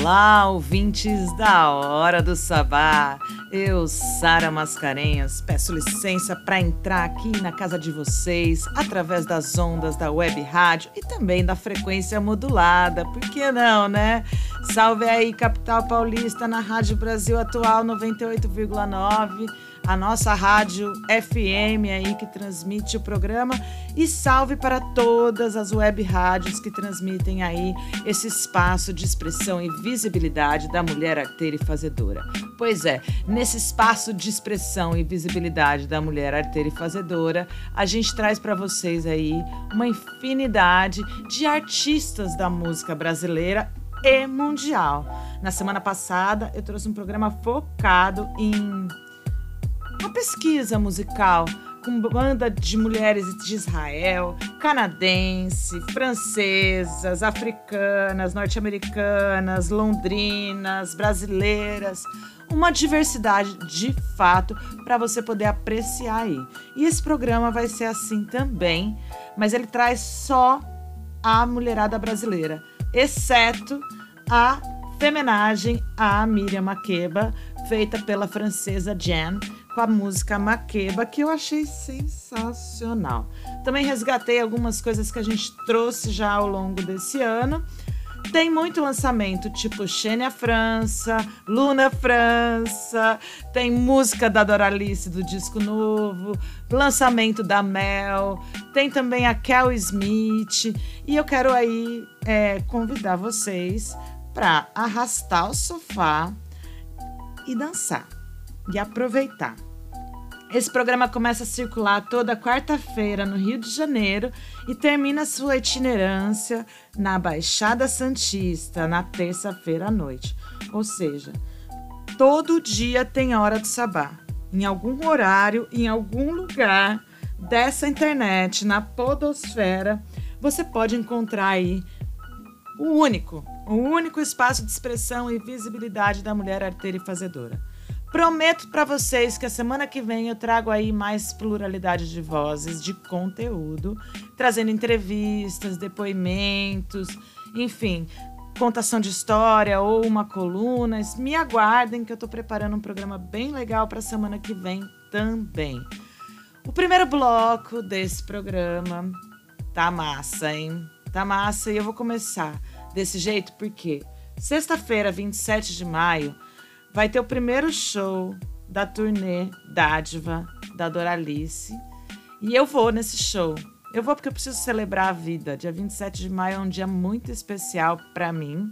Olá, ouvintes da Hora do Sabá. Eu, Sara Mascarenhas, peço licença para entrar aqui na casa de vocês através das ondas da web rádio e também da frequência modulada. Por que não, né? Salve aí, capital paulista, na Rádio Brasil Atual 98,9 a nossa rádio FM aí que transmite o programa e salve para todas as web rádios que transmitem aí esse espaço de expressão e visibilidade da mulher arteira e fazedora. Pois é, nesse espaço de expressão e visibilidade da mulher arteira e fazedora, a gente traz para vocês aí uma infinidade de artistas da música brasileira e mundial. Na semana passada, eu trouxe um programa focado em uma pesquisa musical com banda de mulheres de Israel, canadense, francesas, africanas, norte-americanas, londrinas, brasileiras. Uma diversidade de fato para você poder apreciar aí. E esse programa vai ser assim também, mas ele traz só a mulherada brasileira, exceto a femenagem a Miriam Makeba, feita pela francesa Jen, com a música Maqueba, que eu achei sensacional. Também resgatei algumas coisas que a gente trouxe já ao longo desse ano. Tem muito lançamento, tipo Xênia França, Luna França, tem música da Doralice do disco novo, lançamento da Mel, tem também a Kel Smith. E eu quero aí é, convidar vocês para arrastar o sofá e dançar e aproveitar. Esse programa começa a circular toda quarta-feira no Rio de Janeiro e termina sua itinerância na Baixada Santista na terça-feira à noite. Ou seja, todo dia tem hora do sabá. Em algum horário, em algum lugar dessa internet, na podosfera, você pode encontrar aí o único, o único espaço de expressão e visibilidade da mulher arteira e fazedora. Prometo para vocês que a semana que vem eu trago aí mais pluralidade de vozes, de conteúdo, trazendo entrevistas, depoimentos, enfim, contação de história ou uma coluna. Me aguardem que eu estou preparando um programa bem legal para a semana que vem também. O primeiro bloco desse programa tá massa, hein? Tá massa e eu vou começar desse jeito porque sexta-feira, 27 de maio, vai ter o primeiro show da turnê Dádiva da Doralice. E eu vou nesse show. Eu vou porque eu preciso celebrar a vida. Dia 27 de maio é um dia muito especial para mim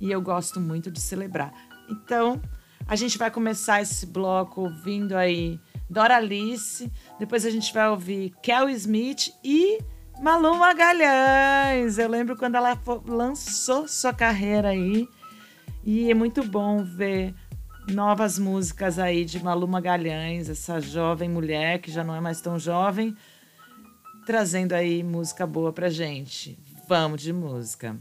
e eu gosto muito de celebrar. Então, a gente vai começar esse bloco ouvindo aí Doralice, depois a gente vai ouvir Kel Smith e Malu Magalhães. Eu lembro quando ela lançou sua carreira aí e é muito bom ver novas músicas aí de Malu Magalhães, essa jovem mulher que já não é mais tão jovem, trazendo aí música boa pra gente. Vamos de música.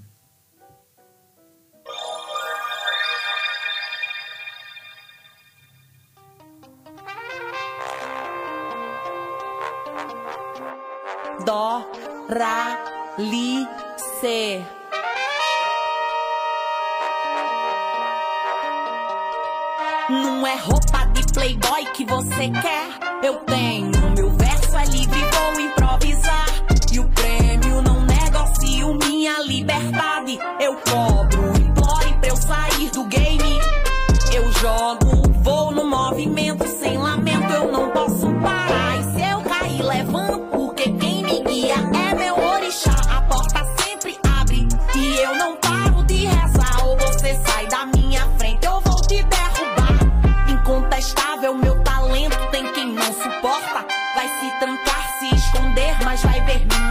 Dó, Ra, Li, Se. É roupa de playboy que você quer. Eu tenho, meu verso é livre, vou improvisar. E o prêmio não negocio minha liberdade. Eu cobro, implore pra eu sair do game. Eu jogo, vou no movimento sem lamento. Eu não posso parar. Esconder, mas vai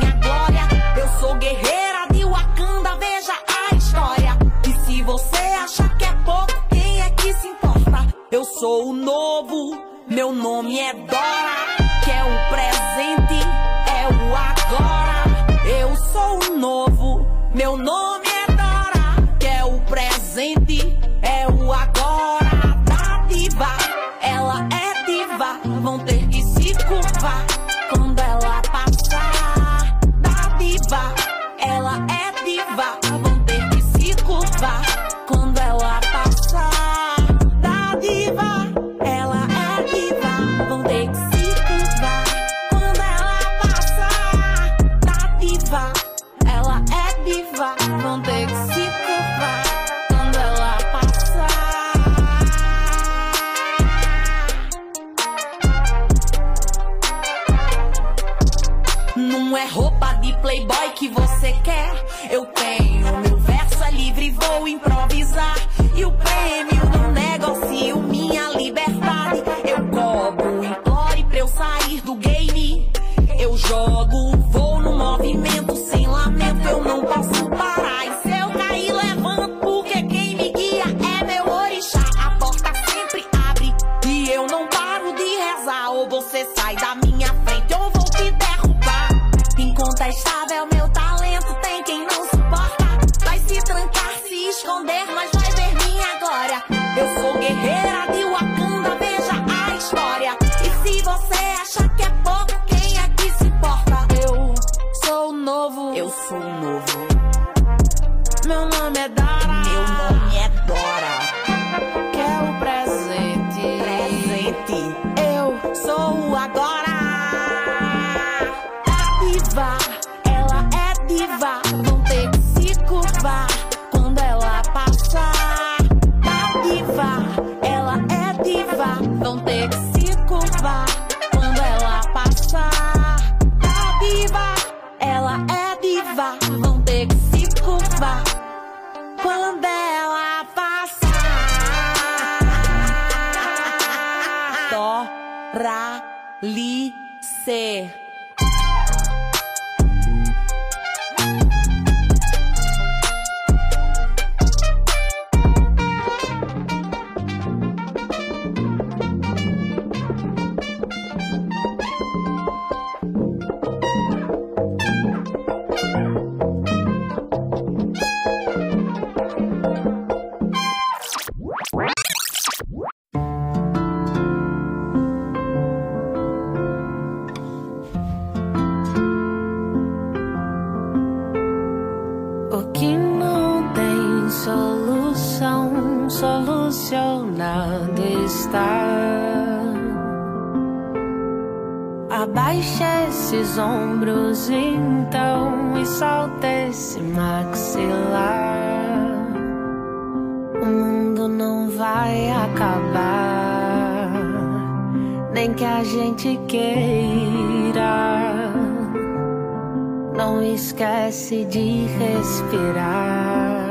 de respirar.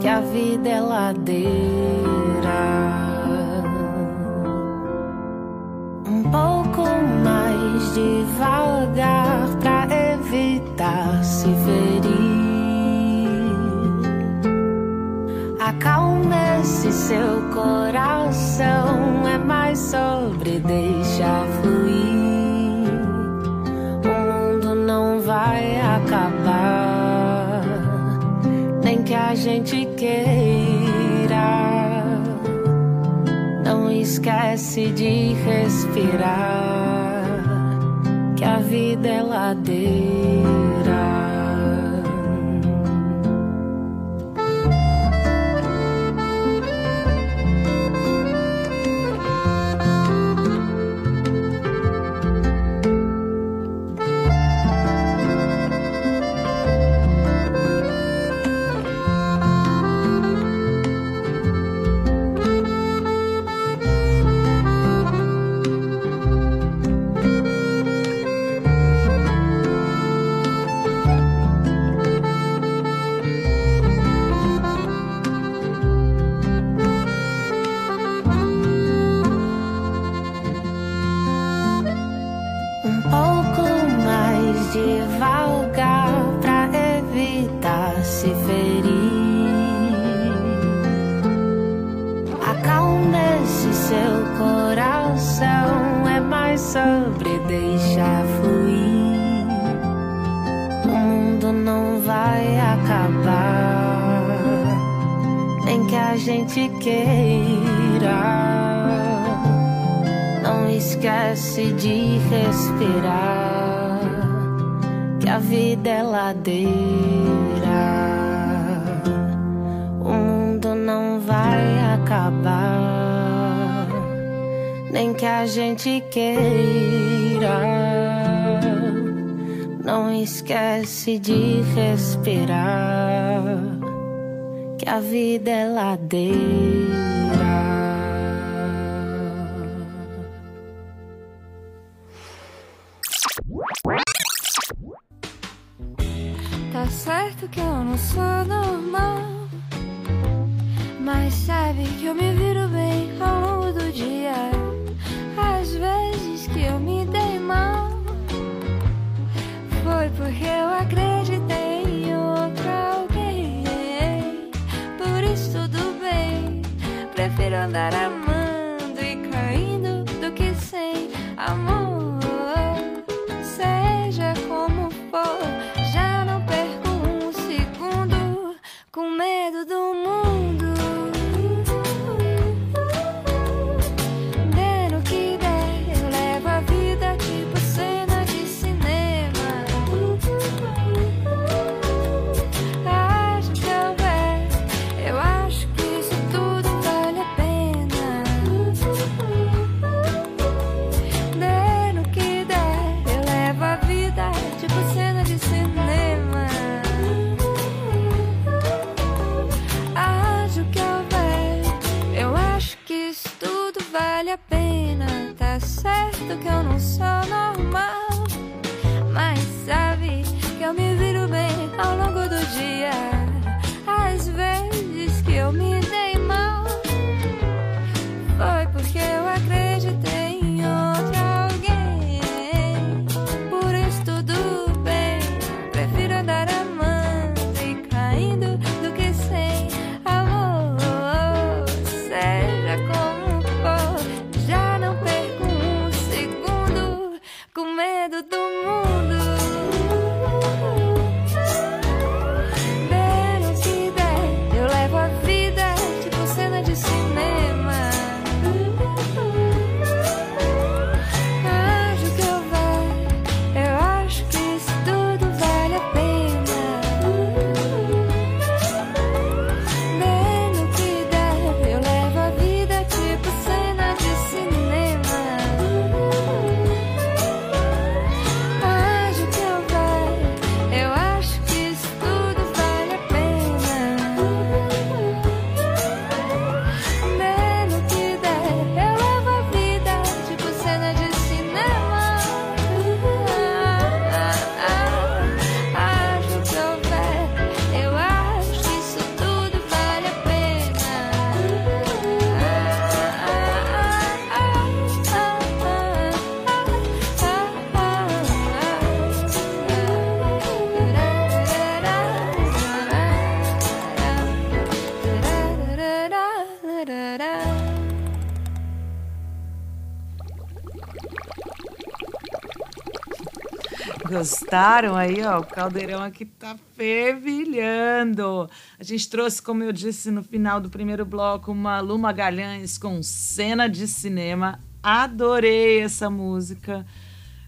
Que a vida ela deu. did you Gostaram aí, ó? O caldeirão aqui tá fervilhando. A gente trouxe, como eu disse no final do primeiro bloco, uma Lu Magalhães com cena de cinema. Adorei essa música.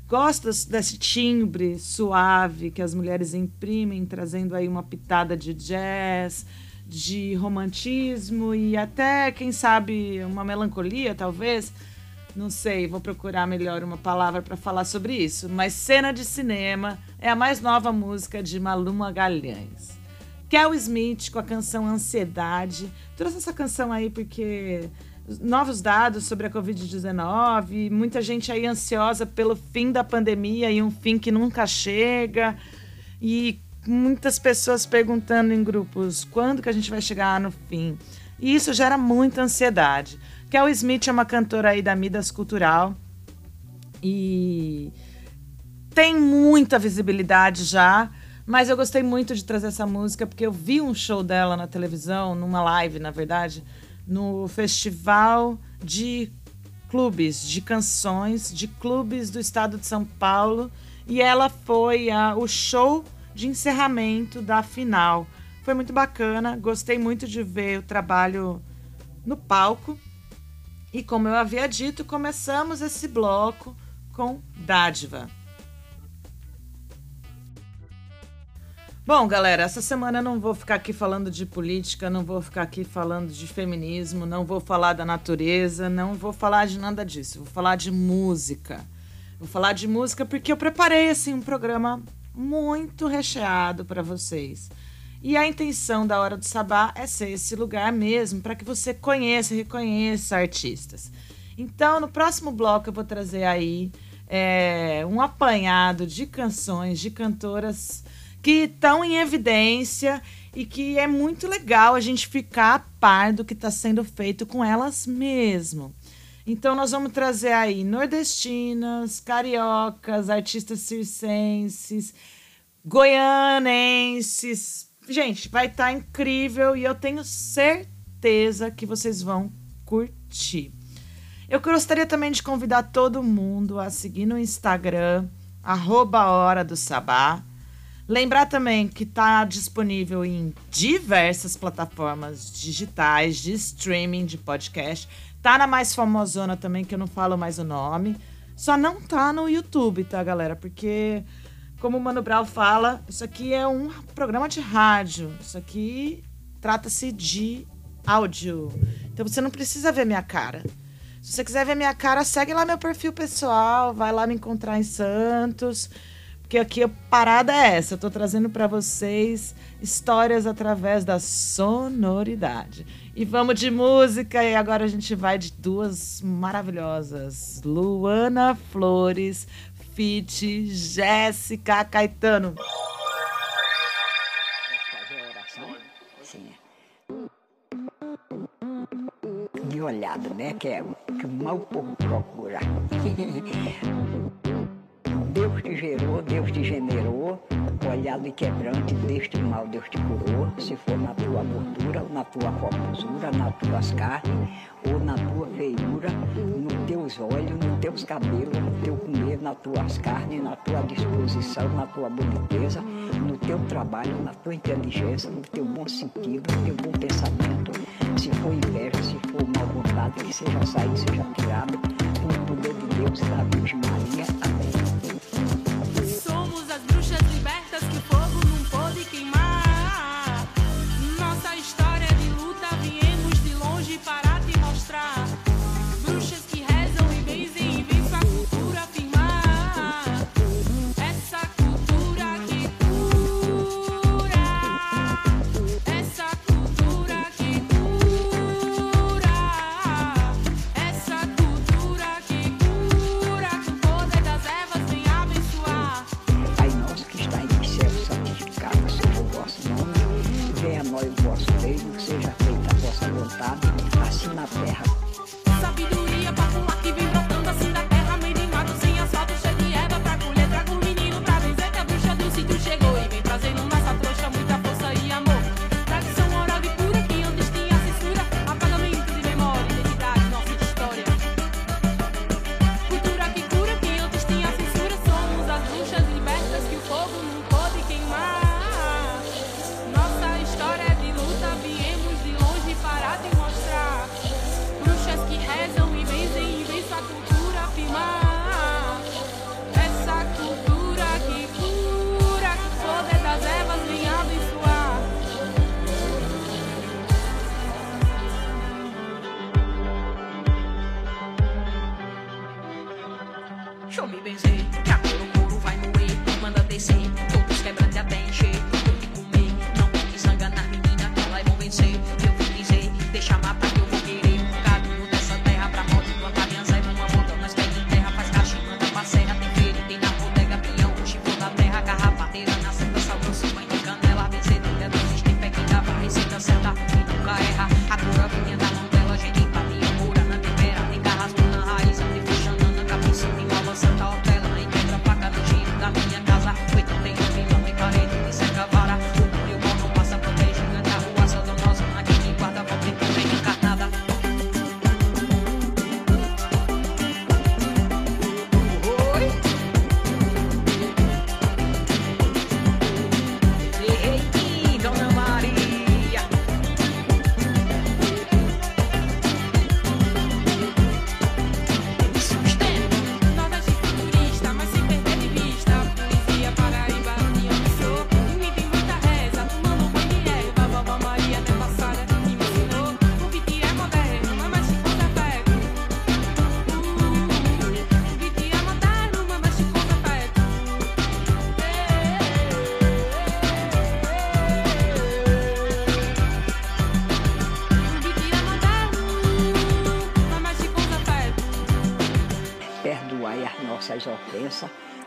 Gosto desse timbre suave que as mulheres imprimem, trazendo aí uma pitada de jazz, de romantismo e até, quem sabe, uma melancolia, talvez. Não sei, vou procurar melhor uma palavra para falar sobre isso. Mas Cena de Cinema é a mais nova música de Malu Magalhães. Kel Smith com a canção Ansiedade. Trouxe essa canção aí porque novos dados sobre a Covid-19, muita gente aí ansiosa pelo fim da pandemia e um fim que nunca chega. E muitas pessoas perguntando em grupos quando que a gente vai chegar no fim. E isso gera muita ansiedade. Kel Smith é uma cantora aí da Midas Cultural e tem muita visibilidade já, mas eu gostei muito de trazer essa música porque eu vi um show dela na televisão, numa live, na verdade, no Festival de Clubes de Canções de Clubes do Estado de São Paulo e ela foi a, o show de encerramento da final. Foi muito bacana, gostei muito de ver o trabalho no palco. E como eu havia dito, começamos esse bloco com Dádiva. Bom, galera, essa semana eu não vou ficar aqui falando de política, não vou ficar aqui falando de feminismo, não vou falar da natureza, não vou falar de nada disso. Vou falar de música. Vou falar de música porque eu preparei assim um programa muito recheado para vocês. E a intenção da Hora do Sabá é ser esse lugar mesmo para que você conheça e reconheça artistas. Então, no próximo bloco, eu vou trazer aí é, um apanhado de canções de cantoras que estão em evidência e que é muito legal a gente ficar a par do que está sendo feito com elas mesmo. Então nós vamos trazer aí nordestinas, cariocas, artistas circenses, goianenses. Gente, vai estar tá incrível e eu tenho certeza que vocês vão curtir. Eu gostaria também de convidar todo mundo a seguir no Instagram, Hora do Sabá. Lembrar também que está disponível em diversas plataformas digitais de streaming de podcast. Tá na mais famosona também, que eu não falo mais o nome. Só não tá no YouTube, tá, galera? Porque, como o Mano Brown fala, isso aqui é um programa de rádio. Isso aqui trata-se de áudio. Então você não precisa ver minha cara. Se você quiser ver minha cara, segue lá meu perfil pessoal, vai lá me encontrar em Santos. Porque aqui a parada é essa, eu tô trazendo para vocês histórias através da sonoridade. E vamos de música e agora a gente vai de duas maravilhosas, Luana Flores, Fit, Jéssica Caetano. De olhada, né? Que é que mal povo procura. Deus te gerou, Deus te generou, olhado e quebrante deste mal Deus te curou, se for na tua gordura, ou na tua formosura, nas tuas carnes, ou na tua feiura, nos teus olhos, nos teus cabelos, no teu comer, nas tuas carnes, na tua disposição, na tua boniteza, no teu trabalho, na tua inteligência, no teu bom sentido, no teu bom pensamento. Se for inveja, se for mal vontade, que seja saído, seja tirado, com o poder de Deus da Virgem Maria. Amém. Foi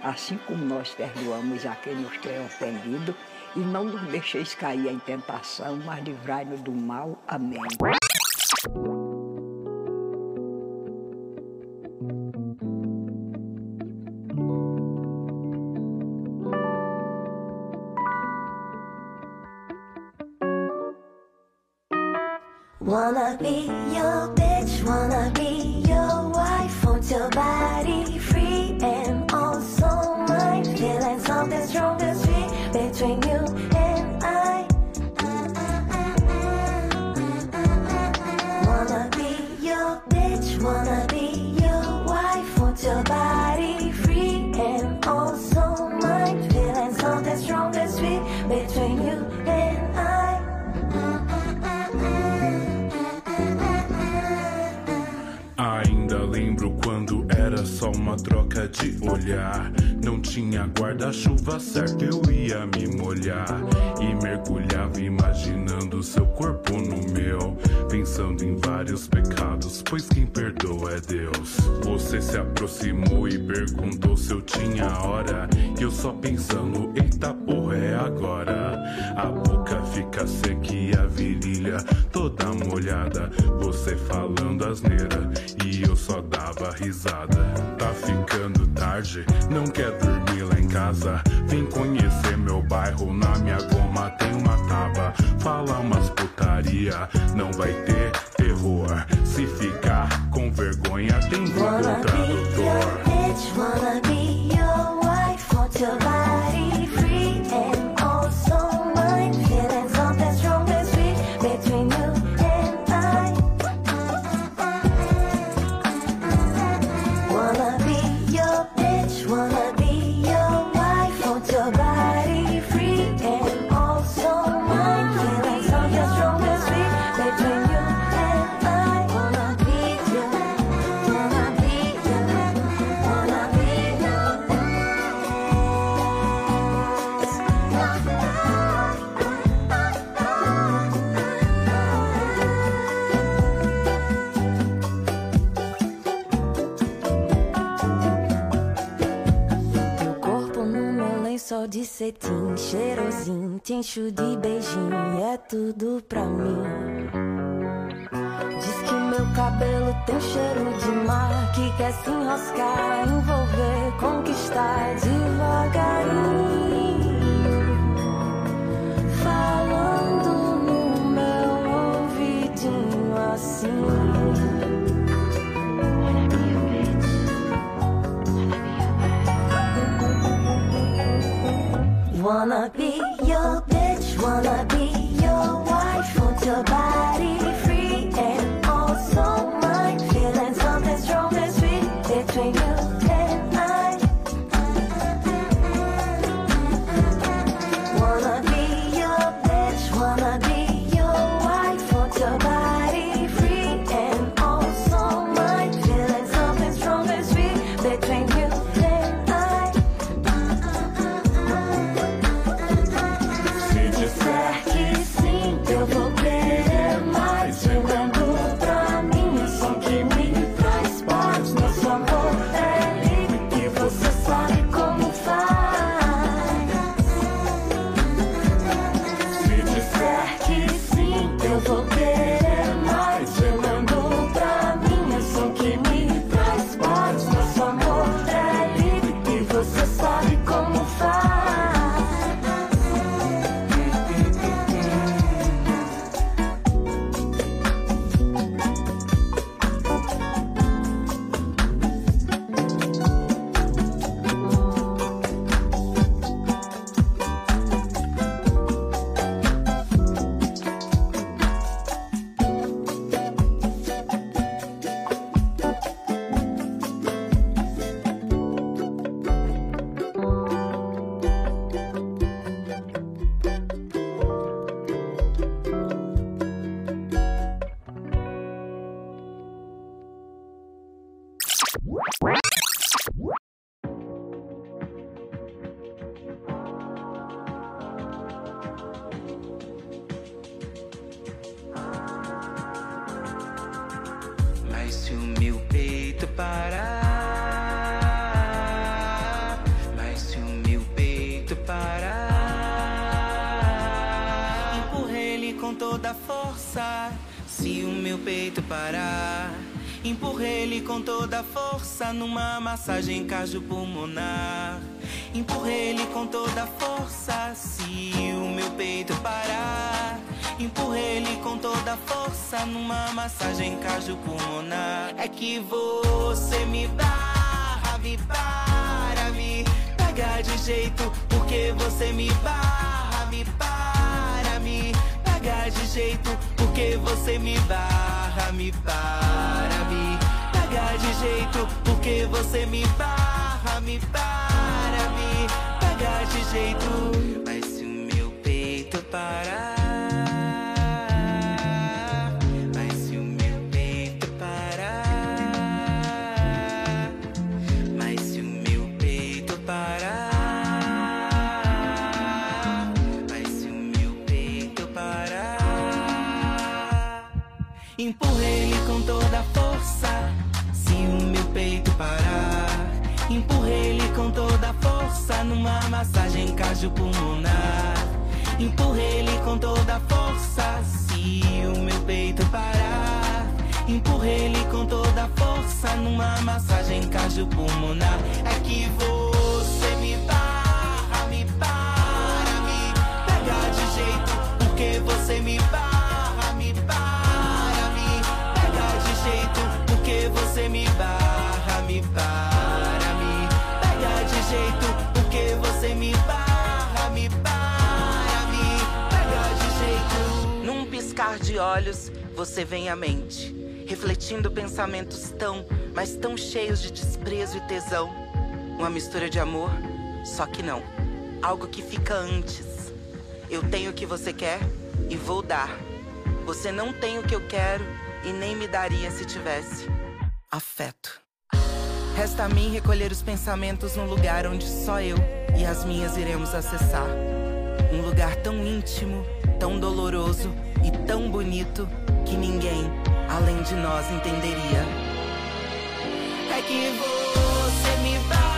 assim como nós perdoamos a quem nos tem ofendido, e não nos deixeis cair em tentação, mas livrai-nos do mal. Amém. Wanna be your bitch, wanna be chuva certa. de cetim, cheirosinho, te encho de beijinho, é tudo pra mim. Diz que meu cabelo tem cheiro de mar, que quer se enroscar, envolver, conquistar devagarinho. Falando no meu ouvidinho assim. wanna be your bitch, wanna be numa massagem cardiopulmonar. Empurra ele com toda força. Se o meu peito parar, empurra ele com toda força numa massagem cardiopulmonar. É que você me barra, me para, me pega de jeito, porque você me barra, me para, me pega de jeito, porque você me barra, me para, me pega de jeito, porque você me barra, me para, me pega de jeito. Mas se o meu peito parar, numa massagem cardiopulmonar. Empurra ele com toda a força. Se o meu peito parar, empurra ele com toda a força numa massagem cardiopulmonar. É que você me barra, me para, me pega de jeito, porque você me barra, me para, me pega de jeito, porque você me barra, me para, me pega de jeito, você me barra, me para, me pega de jeito. Num piscar de olhos, você vem à mente, refletindo pensamentos tão, mas tão cheios de desprezo e tesão. Uma mistura de amor, só que não. Algo que fica antes. Eu tenho o que você quer e vou dar. Você não tem o que eu quero e nem me daria se tivesse. Afeto. Resta a mim recolher os pensamentos num lugar onde só eu e as minhas iremos acessar. Um lugar tão íntimo, tão doloroso e tão bonito que ninguém, além de nós, entenderia. É que você me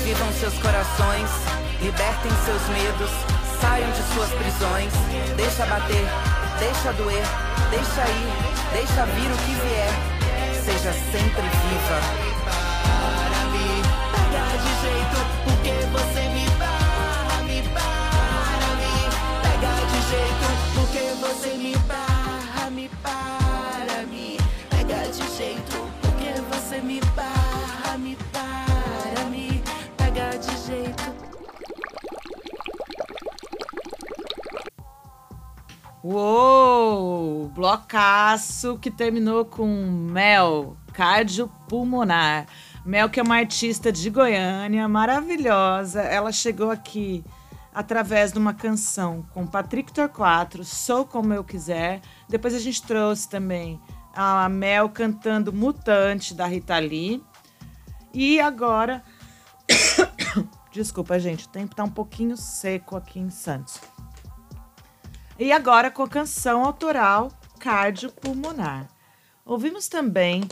Revivam seus corações, libertem seus medos, saiam de suas prisões, deixa bater, deixa doer, deixa ir, deixa vir o que vier, seja sempre viva. Para me pega de jeito, porque você me barra, me para, me pega de jeito, porque você me barra, Uou! Blocaço que terminou com Mel, cardiopulmonar. Mel, que é uma artista de Goiânia, maravilhosa. Ela chegou aqui através de uma canção com Patrick Torquato, Sou Como Eu Quiser. Depois a gente trouxe também a Mel cantando Mutante, da Rita Lee. E agora... Desculpa, gente, o tempo tá um pouquinho seco aqui em Santos. E agora com a canção autoral Cardiopulmonar. Ouvimos também.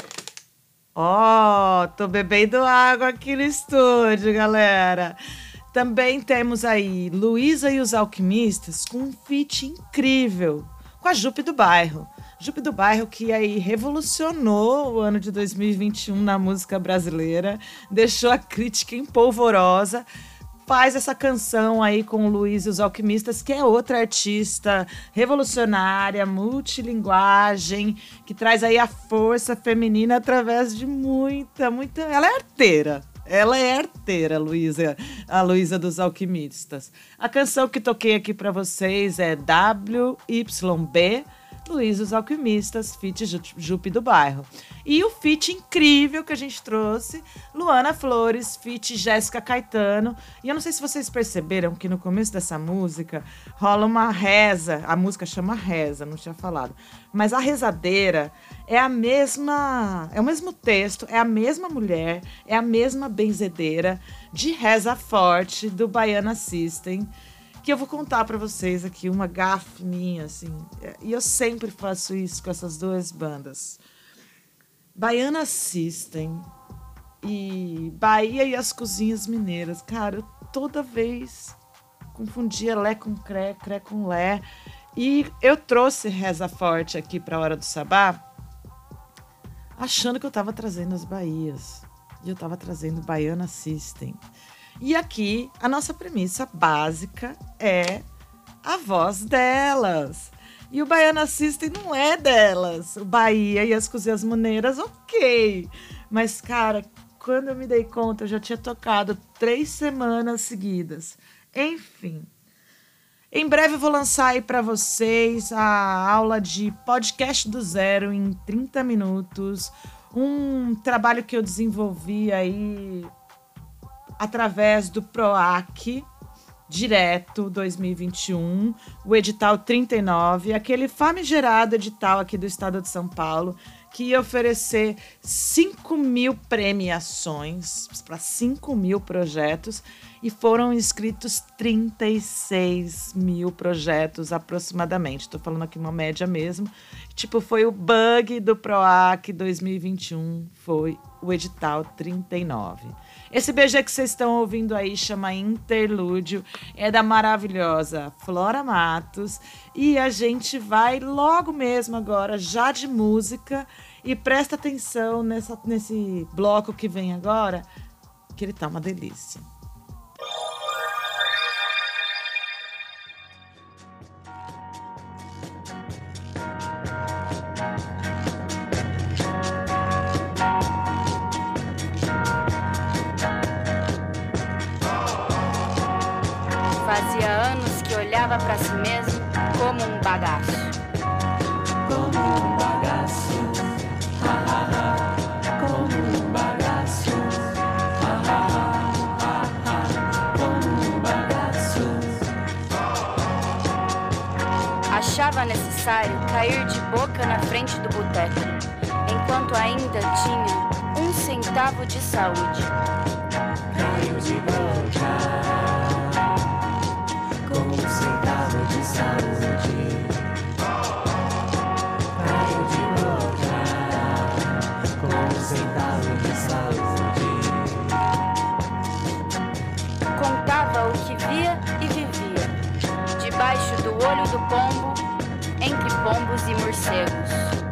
Ó, tô bebendo água aqui no estúdio, galera. Também temos aí Luísa e os Alquimistas com um feat incrível com a Jupe do Bairro. Jupe do Bairro que aí revolucionou o ano de 2021 na música brasileira, deixou a crítica empolvorosa, faz essa canção aí com o Luiz e os Alquimistas, que é outra artista revolucionária, multilinguagem, que traz aí a força feminina através de muita, muita. Ela é arteira. Ela é arteira, Luísa, a Luísa dos Alquimistas. A canção que toquei aqui para vocês é WYB Luiz os Alquimistas, feat Ju- Jupe do Bairro. E o feat incrível que a gente trouxe, Luana Flores, feat Jéssica Caetano. E eu não sei se vocês perceberam que no começo dessa música rola uma reza, a música chama Reza, não tinha falado. Mas a rezadeira é a mesma, é o mesmo texto, é a mesma mulher, é a mesma benzedeira de Reza Forte do Baiana System que eu vou contar pra vocês aqui uma gafe minha, assim. E eu sempre faço isso com essas duas bandas. Baiana System e Bahia e as Cozinhas Mineiras. Cara, eu toda vez confundia Lé com Cré, Cré com Lé. E eu trouxe Reza Forte aqui pra Hora do Sabá, achando que eu tava trazendo as Bahias. E eu tava trazendo Baiana System. E aqui a nossa premissa básica é a voz delas. E o Baiana System não é delas. O Bahia e as Cozinhas Mineiras, ok. Mas, cara, quando eu me dei conta, eu já tinha tocado três semanas seguidas. Enfim. Em breve eu vou lançar aí para vocês a aula de podcast do zero em 30 minutos. Um trabalho que eu desenvolvi aí através do PROAC direto 2021, o edital 39, aquele famigerado edital aqui do estado de São Paulo, que ia oferecer 5 mil premiações para 5 mil projetos e foram inscritos 36 mil projetos aproximadamente. Estou falando aqui uma média mesmo. Tipo, foi o bug do PROAC 2021, foi o edital 39. Esse BG que vocês estão ouvindo aí chama Interlúdio, é da maravilhosa Flora Matos. E a gente vai logo mesmo agora, já de música. E presta atenção nessa, nesse bloco que vem agora, que ele tá uma delícia. Olhava pra si mesmo como um bagaço. Como um bagaço, ha, ha, ha. Como um bagaço, ha, ha, ha, ha, ha. Como um bagaço. Achava necessário cair de boca na frente do boteco, enquanto ainda tinha um centavo de saúde. Caiu de boca com centavo de saúde. Caiu de boca com centavo de saúde. Contava o que via e vivia, debaixo do olho do pombo, entre pombos e morcegos.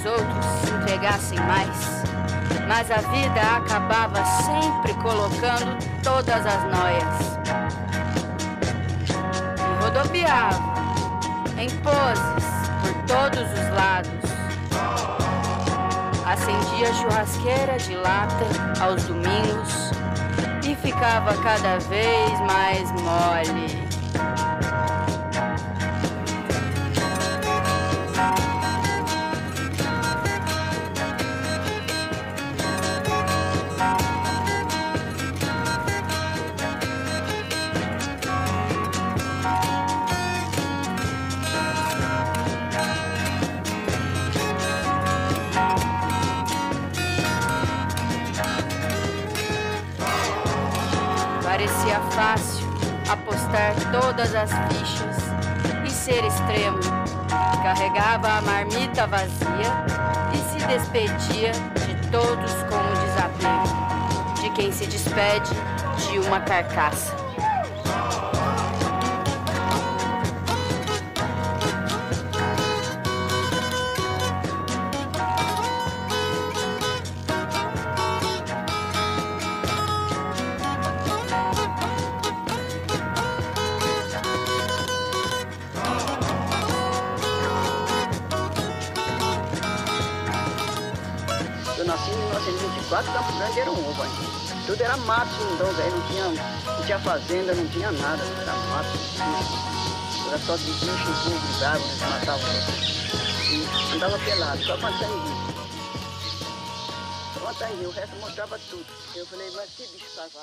Os outros se entregassem mais, mas a vida acabava sempre colocando todas as noias. E rodopiava, em poses, por todos os lados. Acendia churrasqueira de lata aos domingos e ficava cada vez mais mole. Todas as fichas e ser extremo. Carregava a marmita vazia e se despedia de todos com um desapego. quem se despede de uma carcaça. Mato, então, velho, não tinha, não tinha fazenda, não tinha nada, era mato, bicho. Era só de bicho, tudo, de água, né, matava. E andava pelado, só plantando rio. Plantando o resto mostrava tudo. Eu falei, mas que bicho savagem.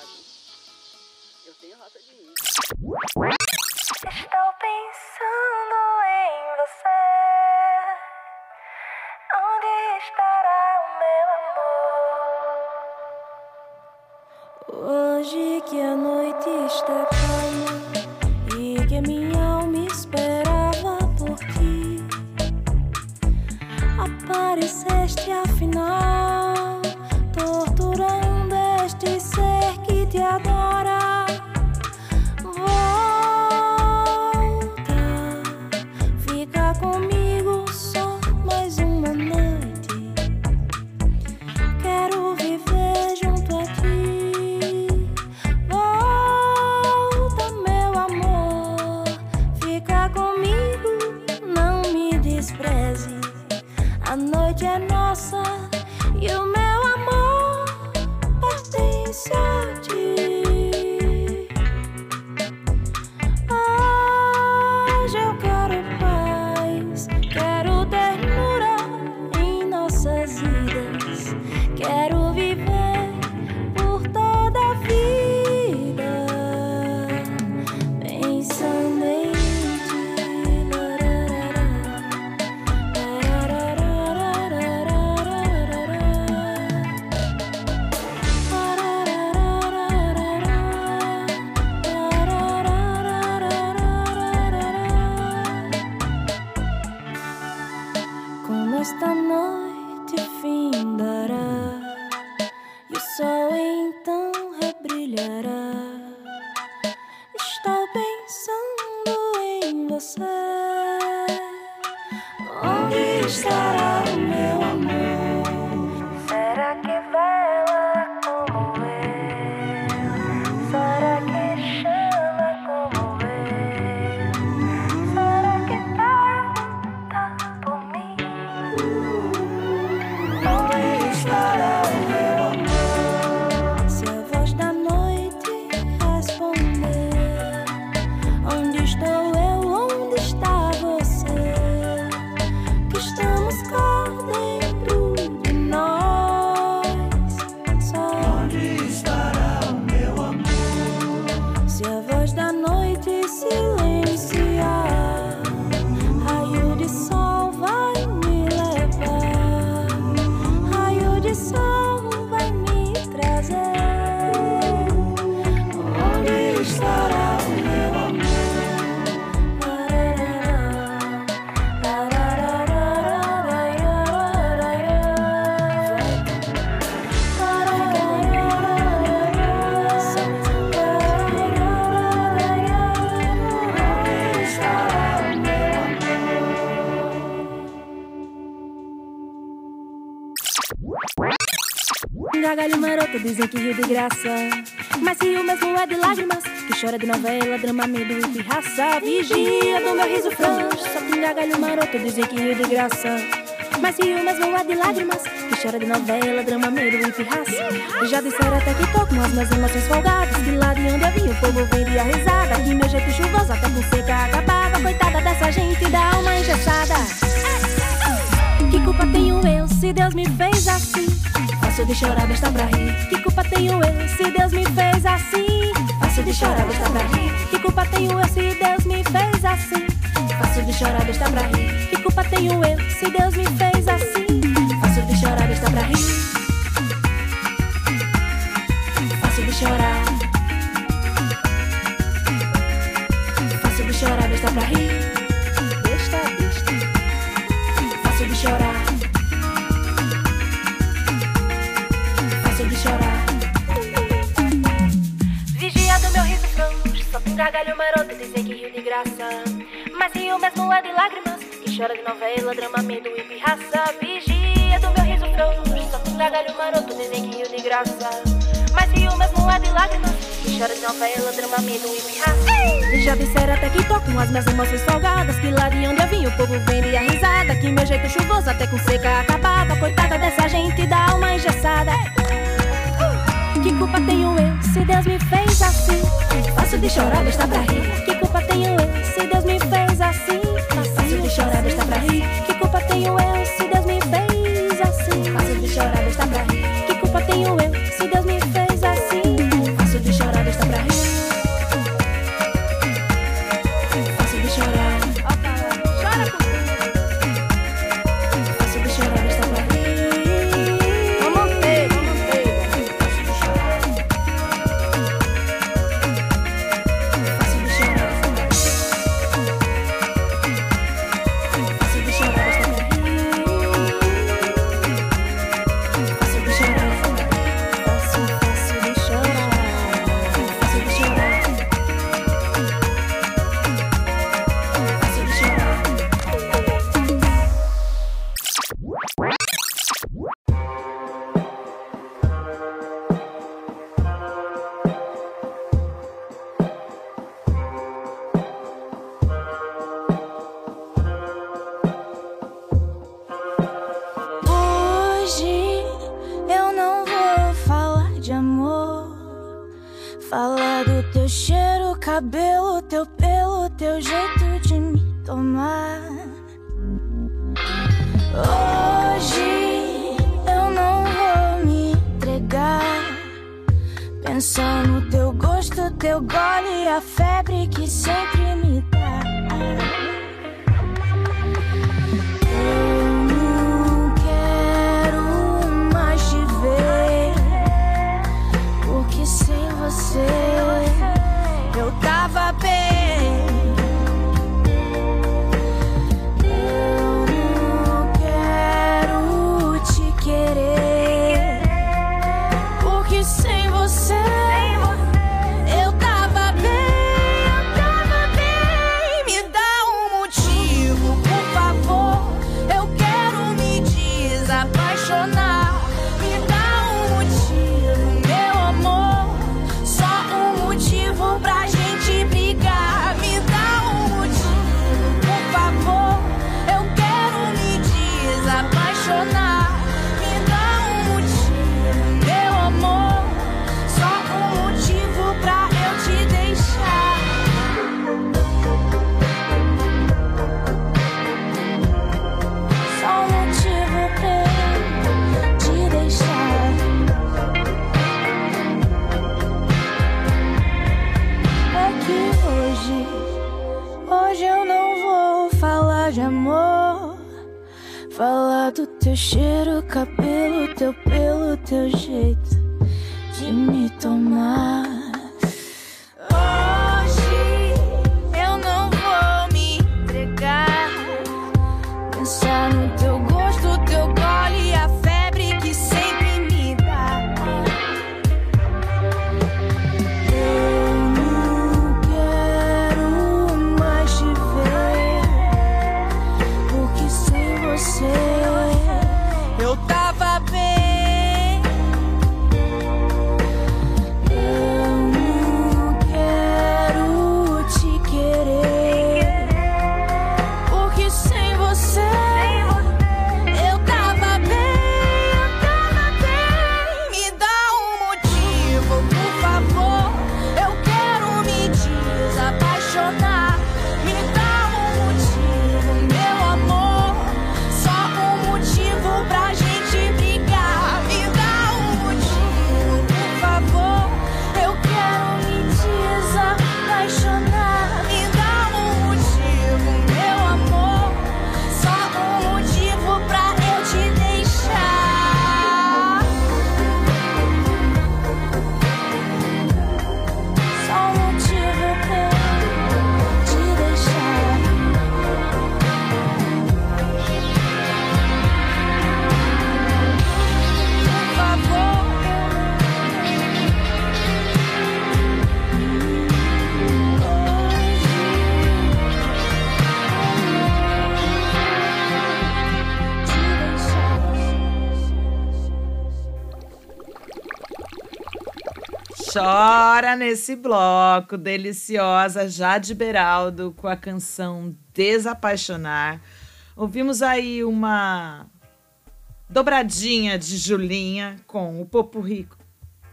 Dizem que rio de graça. Mas rio mesmo é de lágrimas Que chora de novela, drama, medo e pirraça. Vigia do meu riso frouxo Só que gargalho maroto dizem que rio de graça. Mas rio mesmo é de lágrimas Que chora de novela, drama, medo e pirraça. Já disseram até que tô com as minhas emoções folgadas Que lá de onde eu vim o povo vendia risada. Que meu jeito chuvoso até por seca acabava Coitada dessa gente da alma engessada. Que culpa tenho eu se Deus me fez assim? Fácil de chorar, besta pra rir. Que culpa tenho eu se Deus me fez assim? Fácil de chorar, besta pra rir. Que culpa tenho eu se Deus me fez assim? Fácil de chorar, besta pra rir. Que culpa tenho eu se Deus me fez assim? Fácil de chorar, besta pra rir. novela, drama, medo e. Já disseram até que tocam as minhas emoções folgadas. Que lá de onde eu vim o povo vende a risada. Que meu jeito chuvoso até com seca acabava, Coitada dessa gente da alma engessada. Uh! Que culpa tenho eu se Deus me fez assim? Fácil de chorar, está pra rir. Chora nesse bloco. Deliciosa Jade Beraldo com a canção Desapaixonar. Ouvimos aí uma dobradinha de Julinha com o Popurri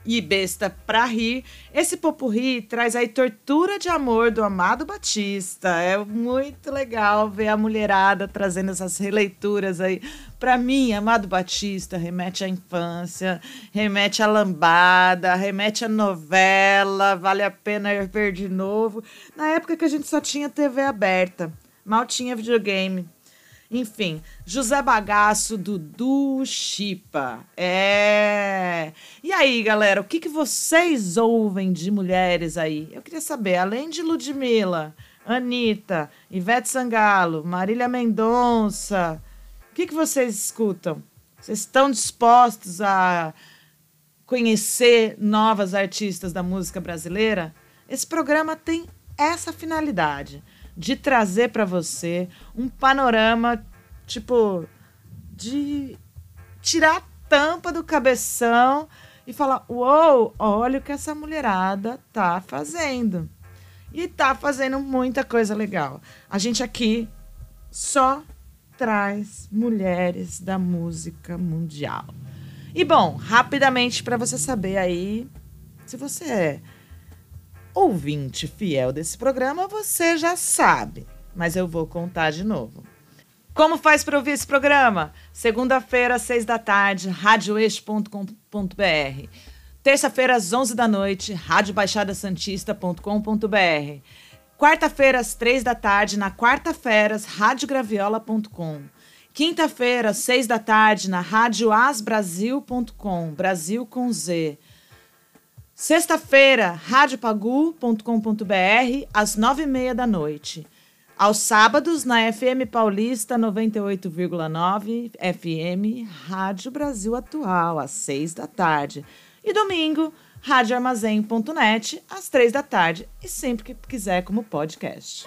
e Besta pra Rir. Esse Popurri traz aí Tortura de Amor do Amado Batista. É muito legal ver a mulherada trazendo essas releituras aí. Pra mim, Amado Batista remete à infância, remete à lambada, remete à novela, vale a pena ver de novo. Na época que a gente só tinha TV aberta, mal tinha videogame. Enfim, José Bagaço, Dudu Chipa. É. E aí, galera, o que, que vocês ouvem de mulheres aí? Eu queria saber, além de Ludmilla, Anitta, Ivete Sangalo, Marília Mendonça, o que, que vocês escutam? Vocês estão dispostos a conhecer novas artistas da música brasileira? Esse programa tem essa finalidade de trazer para você um panorama tipo de tirar a tampa do cabeção e falar: "Uou, olha o que essa mulherada tá fazendo". E tá fazendo muita coisa legal. A gente aqui só traz mulheres da música mundial. E bom, rapidamente para você saber aí, se você é ouvinte fiel desse programa, você já sabe, mas eu vou contar de novo. Como faz para ouvir esse programa? Segunda-feira, às seis da tarde, radioeixo.com.br. Terça-feira, às onze da noite, radiobaixadasantista.com.br. Quarta-feira, às três da tarde, na Quarta-feiras, radiograviola.com. Quinta-feira, às seis da tarde, na radioasbrasil.com, Brasil com Z. Sexta-feira, radiopagu.com.br, às nove e meia da noite. Aos sábados, na FM Paulista 98,9 FM, Rádio Brasil Atual, às seis da tarde. E domingo, radioarmazém.net, às três da tarde. E sempre que quiser, como podcast.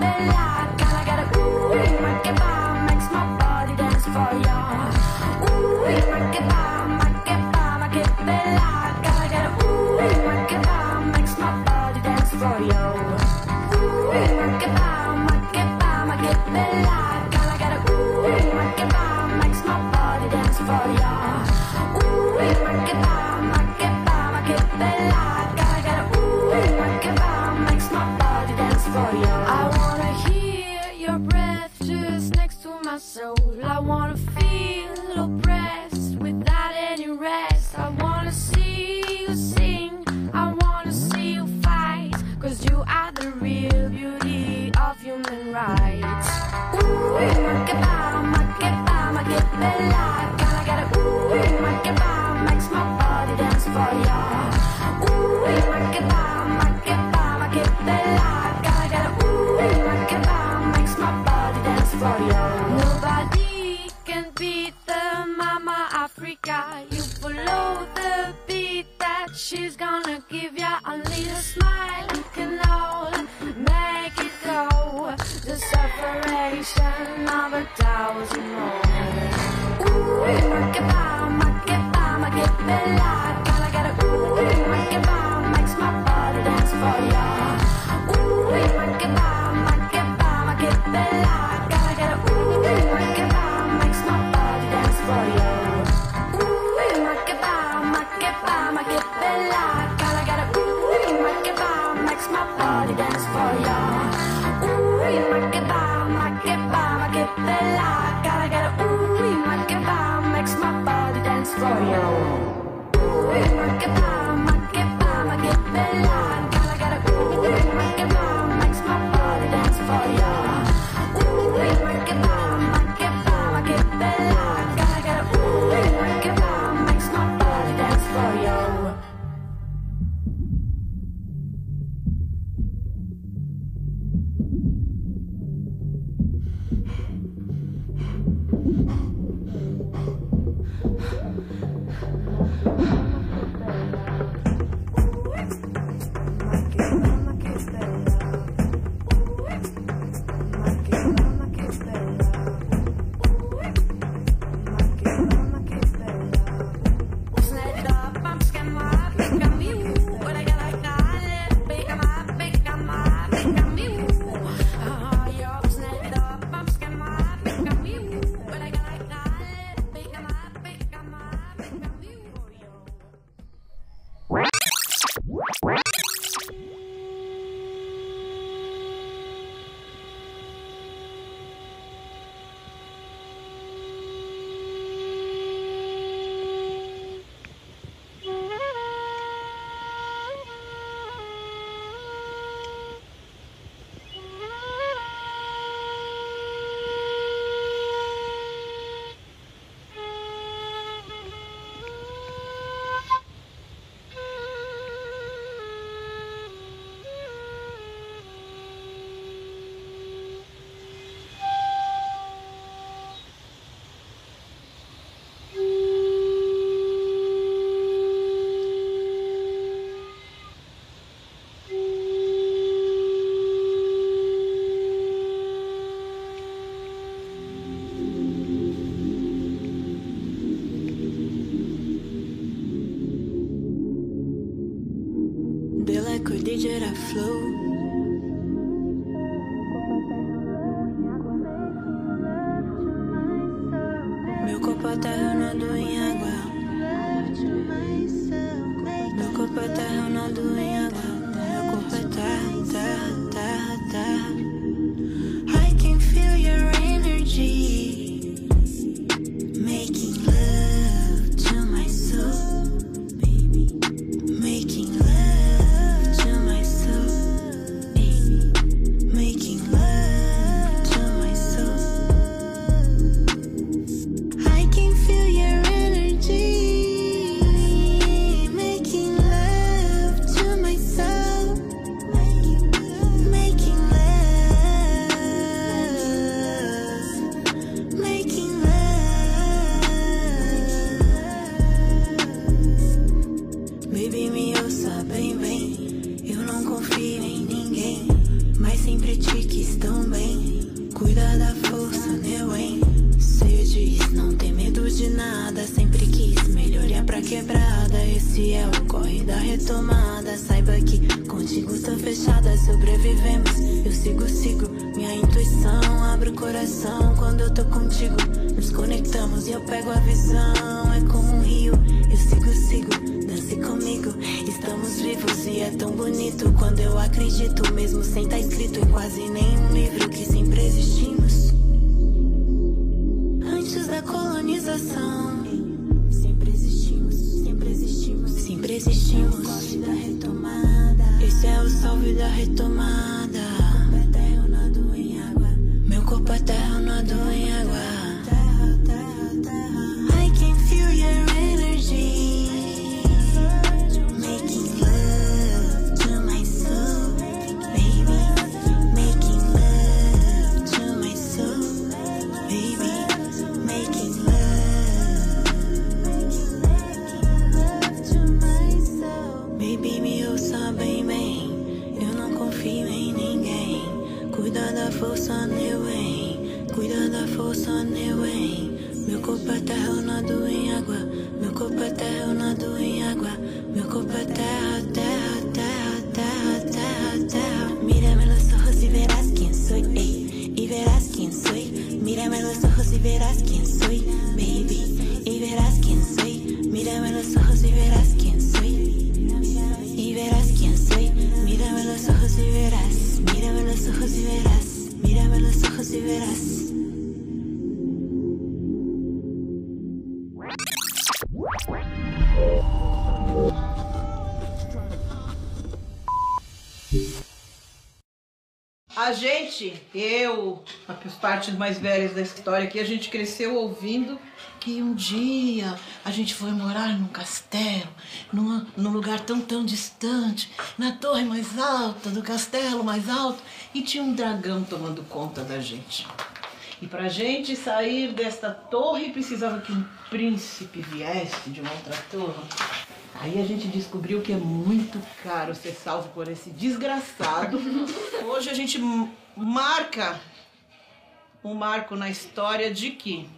la la float as partes mais velhas da história aqui, a gente cresceu ouvindo que um dia a gente foi morar num castelo, numa, num lugar tão, tão distante, na torre mais alta do castelo mais alto, e tinha um dragão tomando conta da gente. E pra gente sair desta torre precisava que um príncipe viesse de uma outra torre. Aí a gente descobriu que é muito caro ser salvo por esse desgraçado. Hoje a gente marca um marco na história de que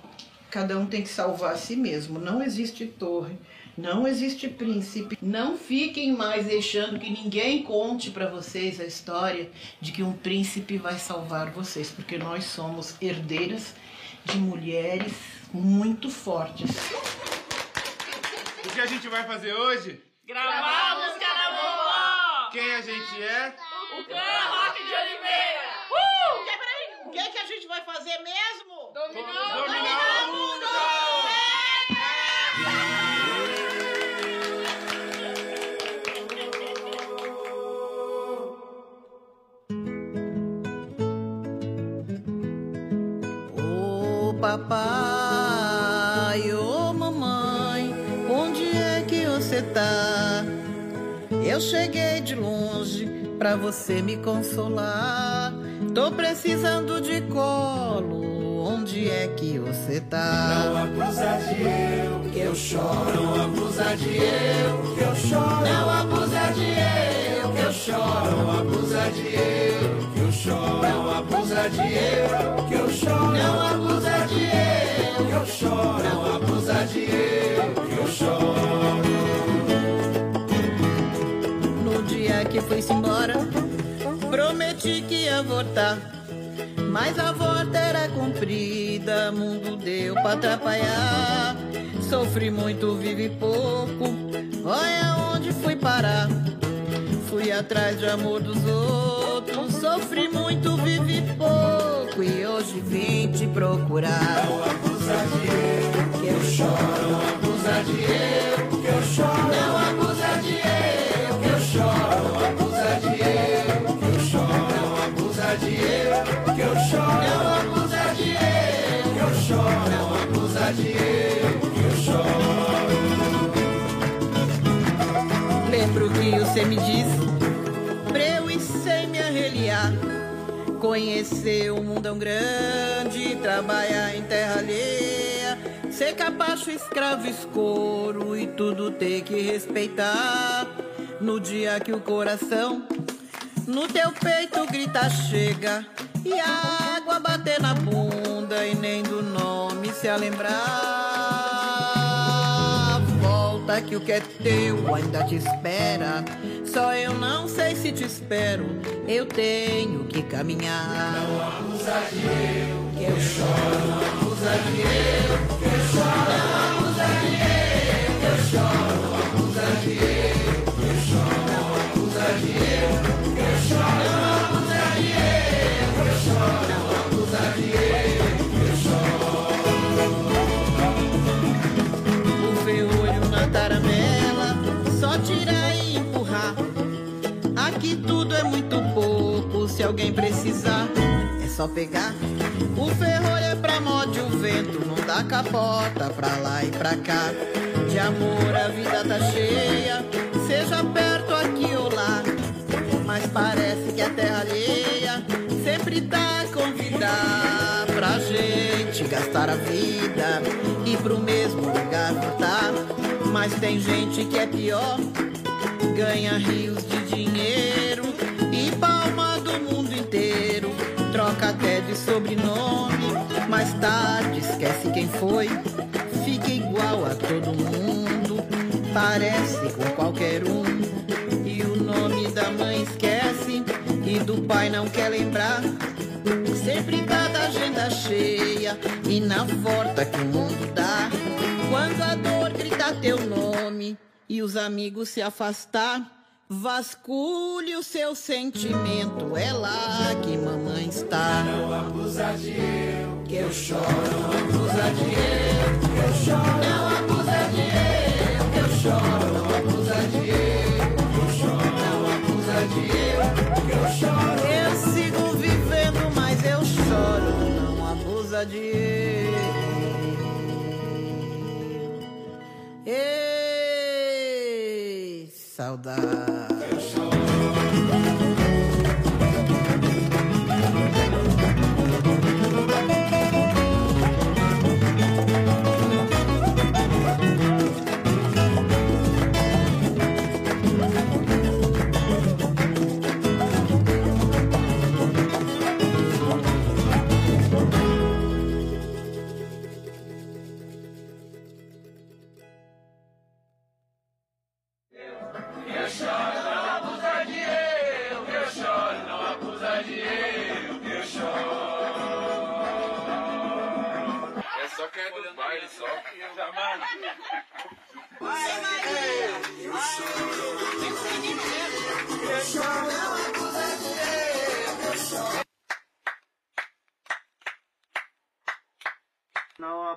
cada um tem que salvar a si mesmo. Não existe torre, não existe príncipe. Não fiquem mais deixando que ninguém conte pra vocês a história de que um príncipe vai salvar vocês, porque nós somos herdeiras de mulheres muito fortes. O que a gente vai fazer hoje? Gravar a música da vovó! Quem a gente é? O Clã Rock de Oliveira! Uh! Que, o que, que a gente vai fazer mesmo? Dominar, Dominar o mundo! Ô papai, ô mamãe, onde é que você tá? Eu cheguei de longe pra você me consolar. Tô precisando de colo, onde é que você tá? Não abusa de eu, que eu choro. Não abusa de eu, que eu choro. Não abusa de eu, que eu choro. Não abusa de eu, que eu choro. Não abusa de eu, que eu choro. Não abusa de eu, que eu choro. Não abusa de eu, que eu choro. No dia que foi-se embora, prometi que ia voltar. Mas a volta era comprida, mundo deu pra atrapalhar. Sofri muito, vive pouco. Olha onde fui parar. Fui atrás de amor dos outros. Sofri muito, vive pouco. E hoje vim te procurar. Não abusa de eu, que eu choro. Não abusa de eu, que eu choro. Não abusa de eu, que eu choro. Abusa de eu, choro. Lembro que você me disse pra eu ir sem me arreliar. Conhecer o mundão grande, trabalhar em terra alheia, ser capacho, escravo, escuro e tudo ter que respeitar. No dia que o coração no teu peito grita chega e a água bater na bunda e nem do nome se a lembrar. Volta que o que é teu ainda te espera. Só eu não sei se te espero. Eu tenho que caminhar. Não abusa de eu, que eu choro. Não abusa de eu, que eu choro. Não abusa de eu, que eu choro. Não abusa de eu, que eu choro. Não abusa de eu, que eu choro. Alguém precisar, é só pegar. O ferrolho é pra mode o vento, não dá capota pra lá e pra cá. De amor a vida tá cheia, seja perto aqui ou lá. Mas parece que a terra alheia sempre tá a convidar pra gente gastar a vida e pro mesmo lugar voltar. Mas tem gente que é pior, ganha rios de dinheiro Troca até de sobrenome, mais tarde esquece quem foi. Fica igual a todo mundo, parece com qualquer um. E o nome da mãe esquece e do pai não quer lembrar. Sempre cada agenda cheia e na volta que o mundo dá. Quando a dor grita teu nome e os amigos se afastar, vasculhe o seu sentimento, é lá que mamãe está. Não abusa de eu, que eu choro. Não abusa de eu, que eu choro. Não abusa de eu, que eu choro. Não abusa de eu, que eu choro. Não abusa de eu, que eu choro. Eu sigo vivendo, mas eu choro. Não abusa de eu. Ei, saudade.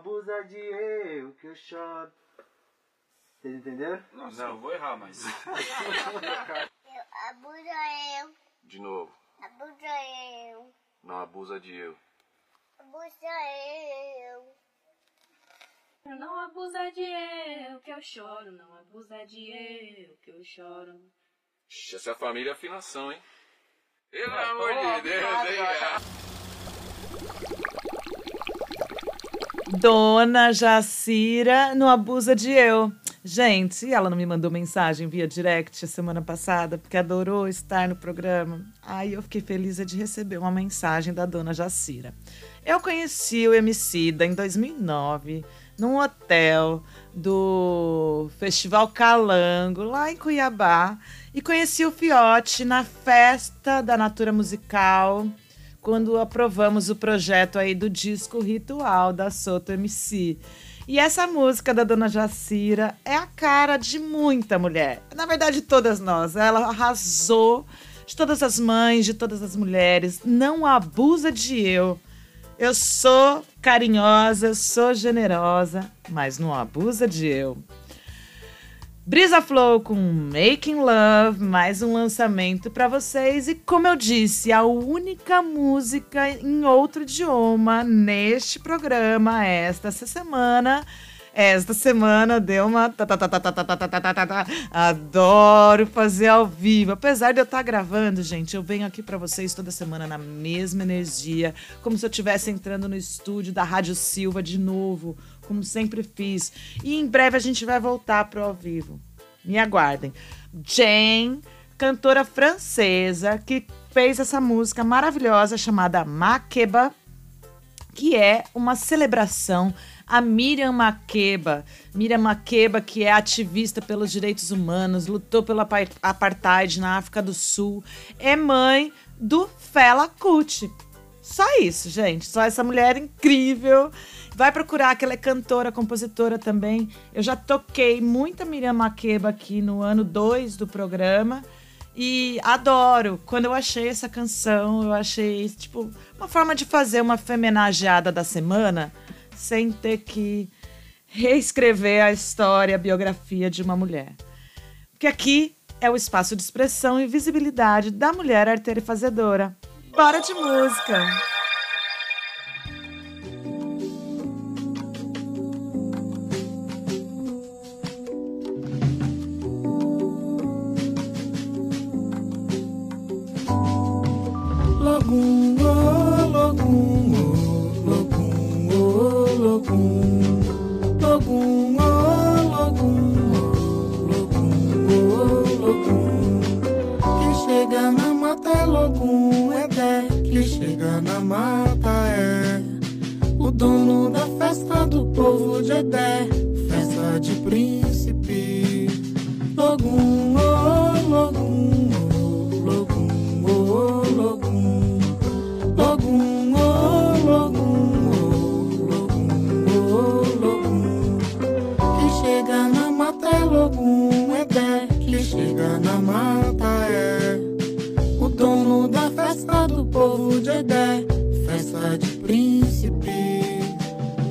Abusa de eu que eu choro. Vocês entenderam? Nossa, não vou errar, mas. Abusa eu, De novo. abusa eu, Não abusa de eu. abusa eu. Não abusa de eu que eu choro, não abusa de eu que eu choro. Essa família é afinação, hein? Pelo amor de Deus, hein? Dona Jacira não abusa de eu. Gente, ela não me mandou mensagem via direct a semana passada, porque adorou estar no programa. Aí eu fiquei feliz de receber uma mensagem da Dona Jacira. Eu conheci o Emicida em 2009, num hotel do Festival Calango, lá em Cuiabá, e conheci o Fiote na festa da Natura Musical, quando aprovamos o projeto aí do disco Ritual da Soto MC. E essa música da Dona Jacira é a cara de muita mulher. Na verdade, todas nós. Ela arrasou de todas as mães, de todas as mulheres. Não abusa de eu. Eu sou carinhosa, eu sou generosa, mas não abusa de eu. Brisa Flow com Making Love, mais um lançamento para vocês e como eu disse, a única música em outro idioma neste programa esta semana. Esta semana deu uma adoro fazer ao vivo. Apesar de eu estar gravando, gente, eu venho aqui para vocês toda semana na mesma energia, como se eu estivesse entrando no estúdio da Rádio Silva de novo como sempre fiz. E em breve a gente vai voltar pro ao vivo. Me aguardem. Jane, cantora francesa, que fez essa música maravilhosa chamada Makeba, que é uma celebração a Miriam Makeba. Miriam Makeba, que é ativista pelos direitos humanos, lutou apa- apartheid na África do Sul, é mãe do Fela Kuti. Só isso, gente. Só essa mulher incrível. Vai procurar que ela é cantora, compositora também. Eu já toquei muita Miriam Makeba aqui no ano 2 do programa. E adoro. Quando eu achei essa canção, eu achei, tipo, uma forma de fazer uma femenageada da semana sem ter que reescrever a história, a biografia de uma mulher. Porque aqui é o espaço de expressão e visibilidade da mulher arteira e fazedora. Bora de música! Logungo, logungo, logungo, logungo, logungo, logungo, logungo. Quem chega na mata é logungo mata é o dono da festa do povo de Edé. Festa de príncipe. Logum, oh, logum, oh, logum, oh, logum. Logum, oh, logum, oh, logum, oh, logum. Quem chega na mata é logum, é Dé. Quem chega na mata é o dono da festa do povo de Edé. Cabeça de príncipe,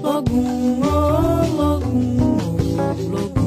Ogum, oh, Ogum, oh, Ogum.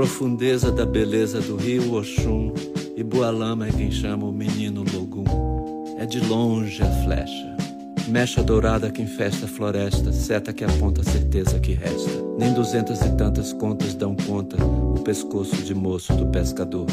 Profundeza da beleza do rio Oxum, Ibualama é quem chama o menino Logum. É de longe a flecha. Mecha dourada que infesta a floresta, seta que aponta a certeza que resta. Nem duzentas e tantas contas dão conta o pescoço de moço do pescador.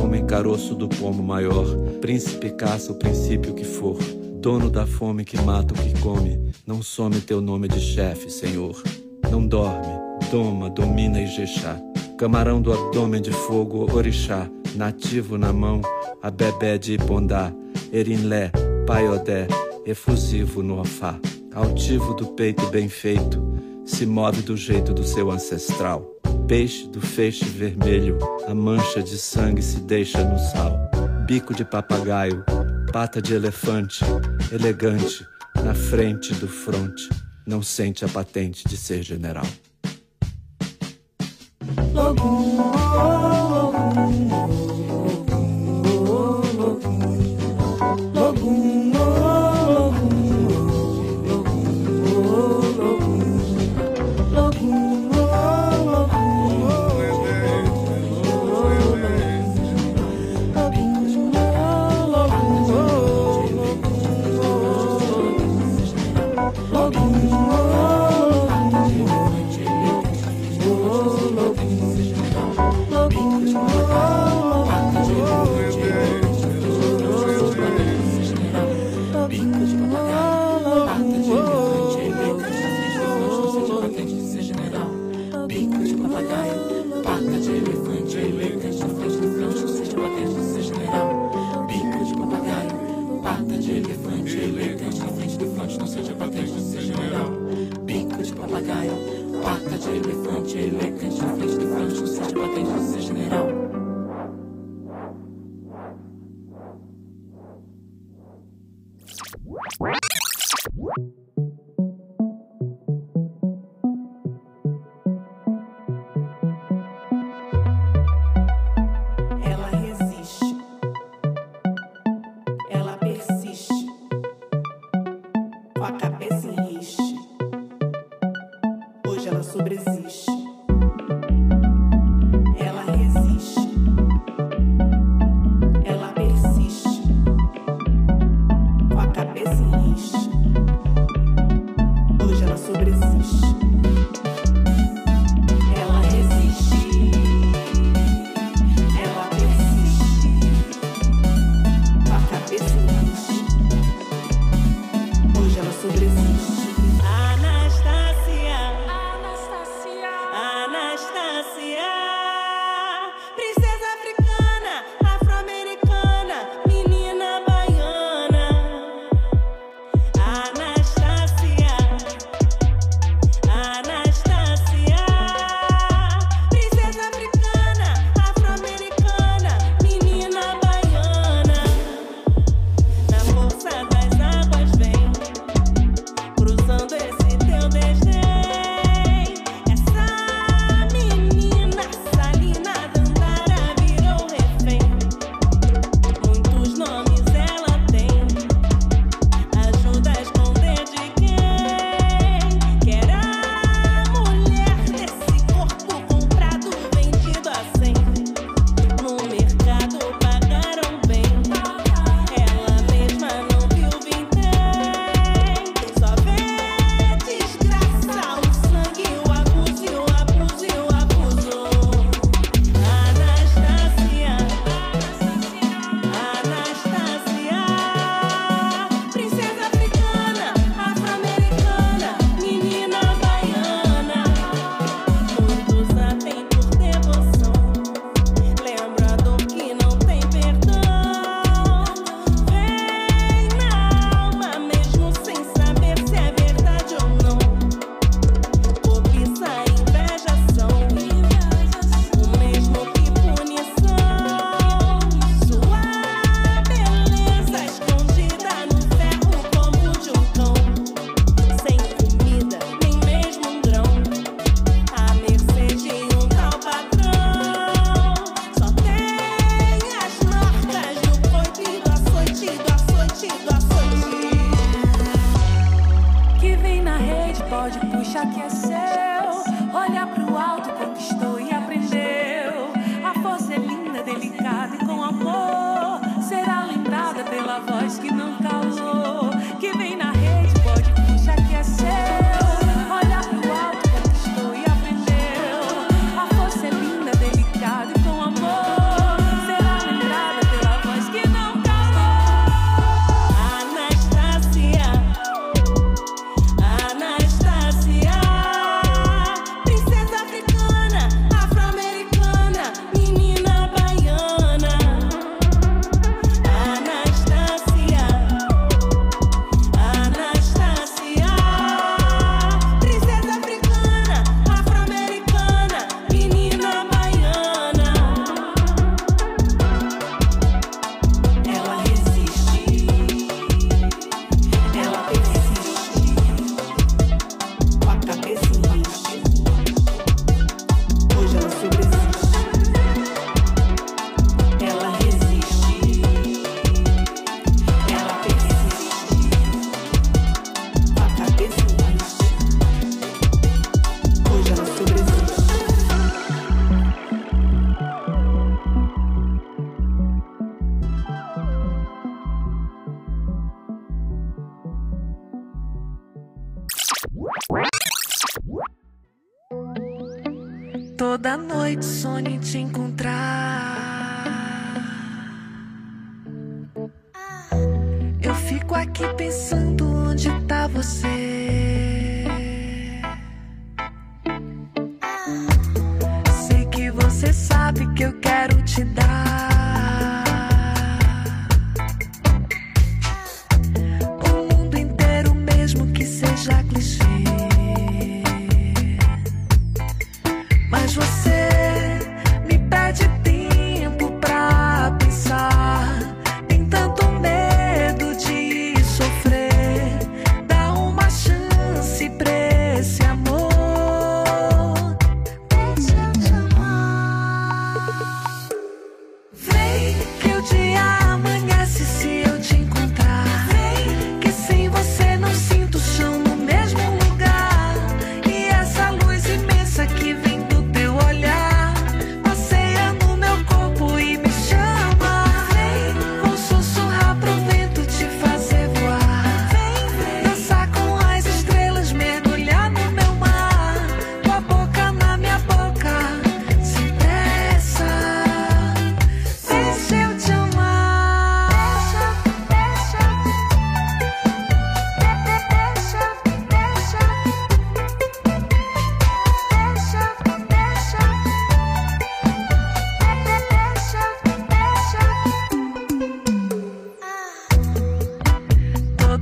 Homem caroço do pomo maior, príncipe caça o princípio que for. Dono da fome que mata o que come, não some teu nome de chefe, Senhor. Não dorme, doma, domina Ijexá. Camarão do abdômen de fogo, orixá, nativo na mão, a bebé de Ibondá, erinlé, paiodé, efusivo no ofá, altivo do peito bem feito, se move do jeito do seu ancestral. Peixe do feixe vermelho, a mancha de sangue se deixa no sal. Bico de papagaio, pata de elefante, elegante, na frente do fronte, não sente a patente de ser general. ogun.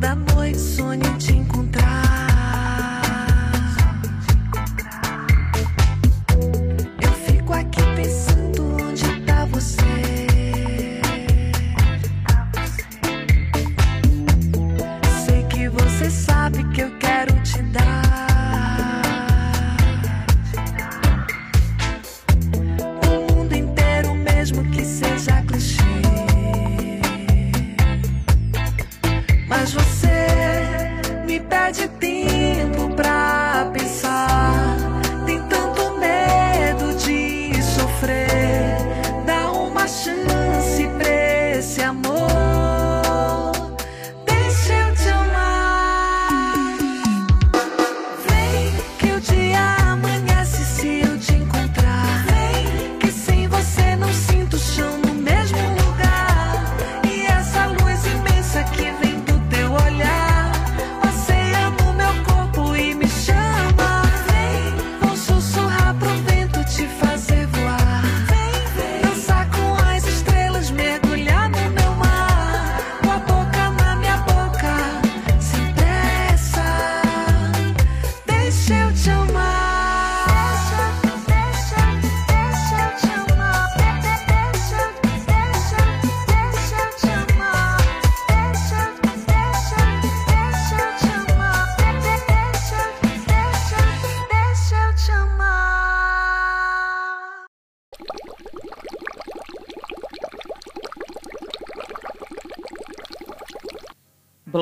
Toda noite sonho te encontrar.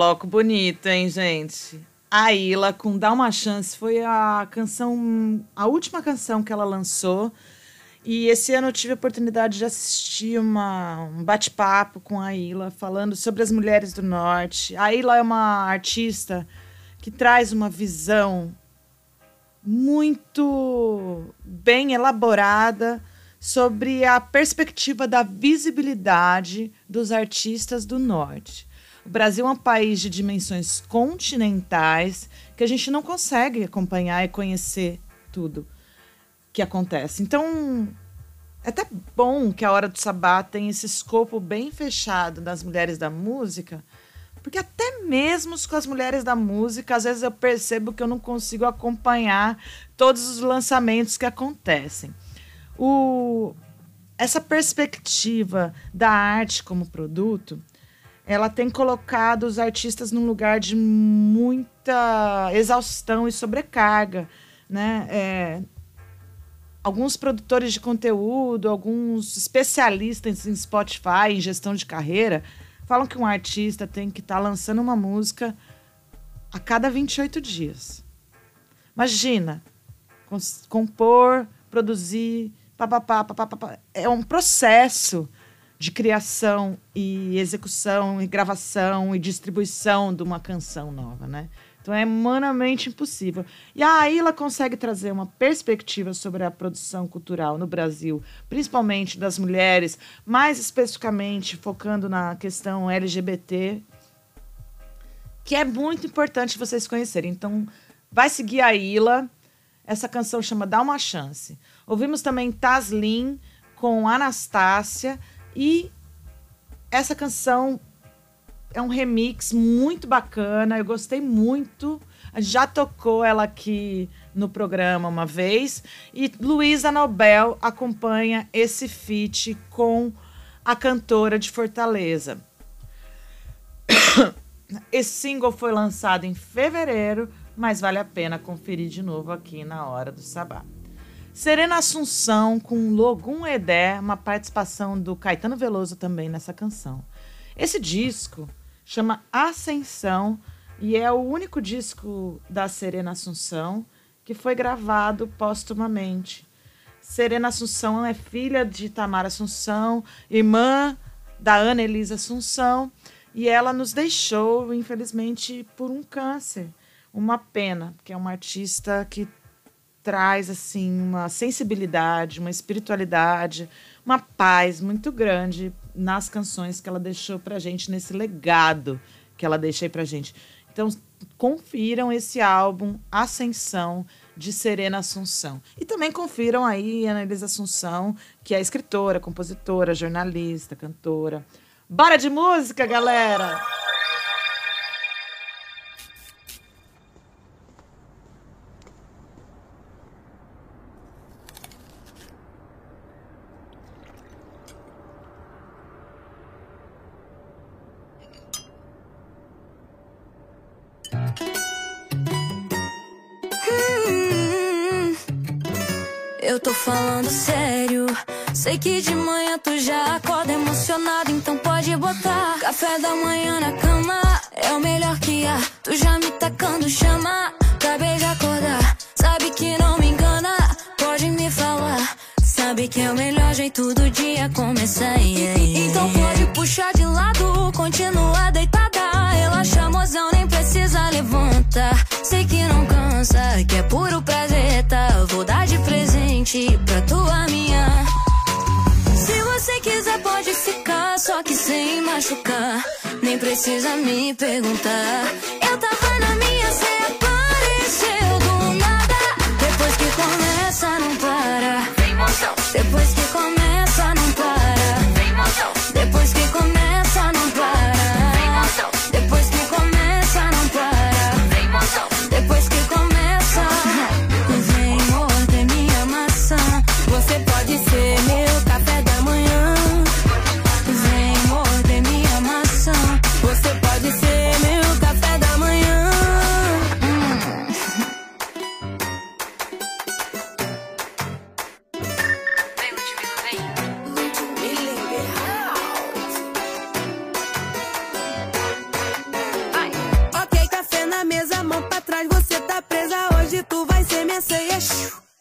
Bloco bonito, hein, gente? A Ila com Dá Uma Chance foi a canção, a última canção que ela lançou. E esse ano eu tive a oportunidade de assistir uma, um bate-papo com a Ila, falando sobre as mulheres do Norte. A Ila é uma artista que traz uma visão muito bem elaborada sobre a perspectiva da visibilidade dos artistas do Norte. O Brasil é um país de dimensões continentais que a gente não consegue acompanhar e conhecer tudo que acontece. Então, é até bom que a Hora do Sabá tenha esse escopo bem fechado das mulheres da música, porque até mesmo com as mulheres da música, às vezes eu percebo que eu não consigo acompanhar todos os lançamentos que acontecem. O, essa perspectiva da arte como produto, ela tem colocado os artistas num lugar de muita exaustão e sobrecarga, né? É, alguns produtores de conteúdo, alguns especialistas em Spotify, em gestão de carreira, falam que um artista tem que estar lançando uma música a cada 28 dias. Imagina, compor, produzir, papapá, papapá. É um processo de criação e execução e gravação e distribuição de uma canção nova, né? Então é humanamente impossível. E a Aila consegue trazer uma perspectiva sobre a produção cultural no Brasil, principalmente das mulheres, mais especificamente focando na questão LGBT, que é muito importante vocês conhecerem. Então, vai seguir a Ila. Essa canção chama Dá uma Chance. Ouvimos também Taslin com Anastácia e essa canção é um remix muito bacana, eu gostei muito. Já tocou ela aqui no programa uma vez. E Luísa Nobel acompanha esse feat com a cantora de Fortaleza. Esse single foi lançado em fevereiro, mas vale a pena conferir de novo aqui na Hora do Sabá. Serena Assunção com Logum Edé, uma participação do Caetano Veloso também nessa canção. Esse disco chama Ascensão e é o único disco da Serena Assunção que foi gravado póstumamente. Serena Assunção é filha de Tamara Assunção, irmã da Ana Elisa Assunção, e ela nos deixou, infelizmente, por um câncer. Uma pena, porque é uma artista que traz assim uma sensibilidade, uma espiritualidade, uma paz muito grande nas canções que ela deixou pra gente nesse legado que ela deixou pra gente. Então, confiram esse álbum Ascensão de Serena Assunção. E também confiram aí a Elisa Assunção, que é escritora, compositora, jornalista, cantora. Bora de música, galera! Sei que de manhã tu já acorda emocionado, então pode botar café da manhã na cama. É o melhor que há. Tu já me tacando chama. Acabei de acordar. Sabe que não me engana. Pode me falar. Sabe que é o melhor jeito do dia começar. Então pode puxar de lado, continua deitada. Relaxa, mozão, nem precisa levantar. Sei que não cansa, que é puro prazer, tá? Vou dar de presente pra tua minha. Quiser, pode ficar, só que sem machucar. Nem precisa me perguntar. Eu tava na minha, cê apareceu do nada. Depois que começa, não para. Depois que começa,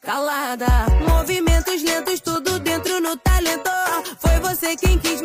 Calada, movimentos lentos, tudo dentro no talento. Foi você quem quis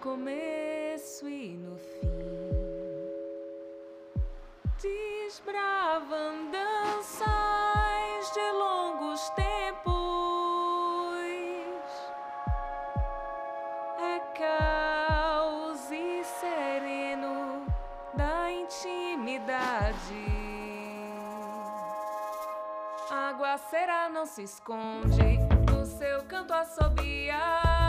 começo e no fim. desbravando danças de longos tempos, é caos e sereno da intimidade. A aguaceira não se esconde, no seu canto assobiar.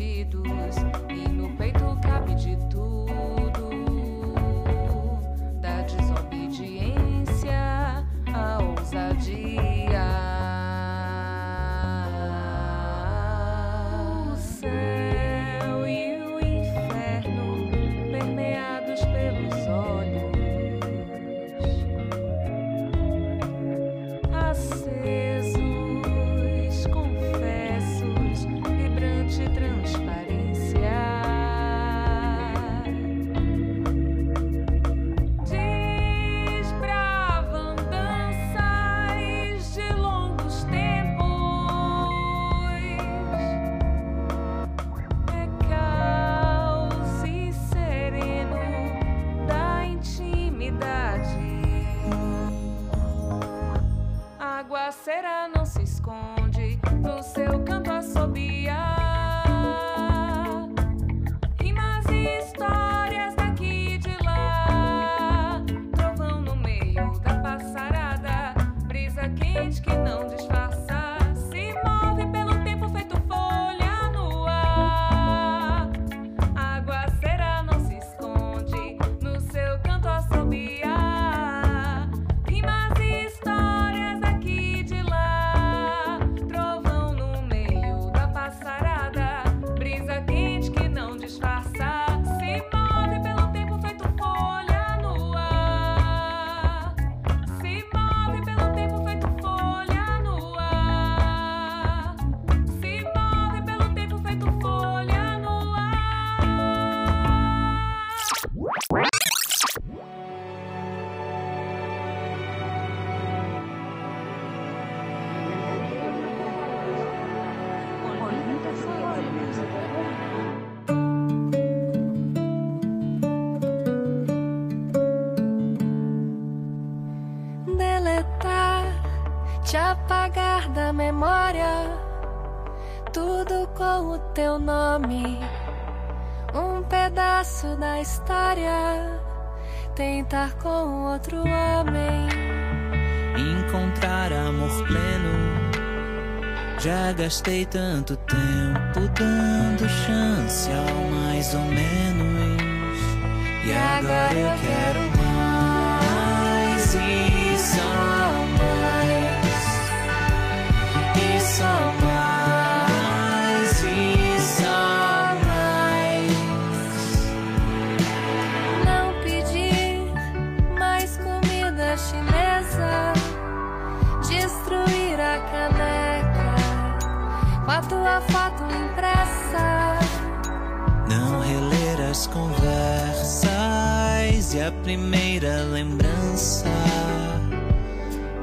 sentido. será gastei tanto tempo dando chance ao mais ou menos. E agora eu quero mais e só. primeira lembrança,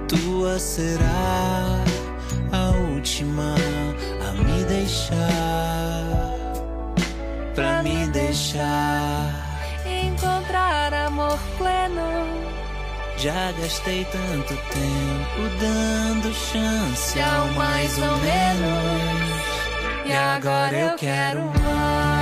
tua será a última a me deixar, pra me deixar encontrar amor pleno. Já gastei tanto tempo dando chance ao mais ou menos, e agora eu quero mais.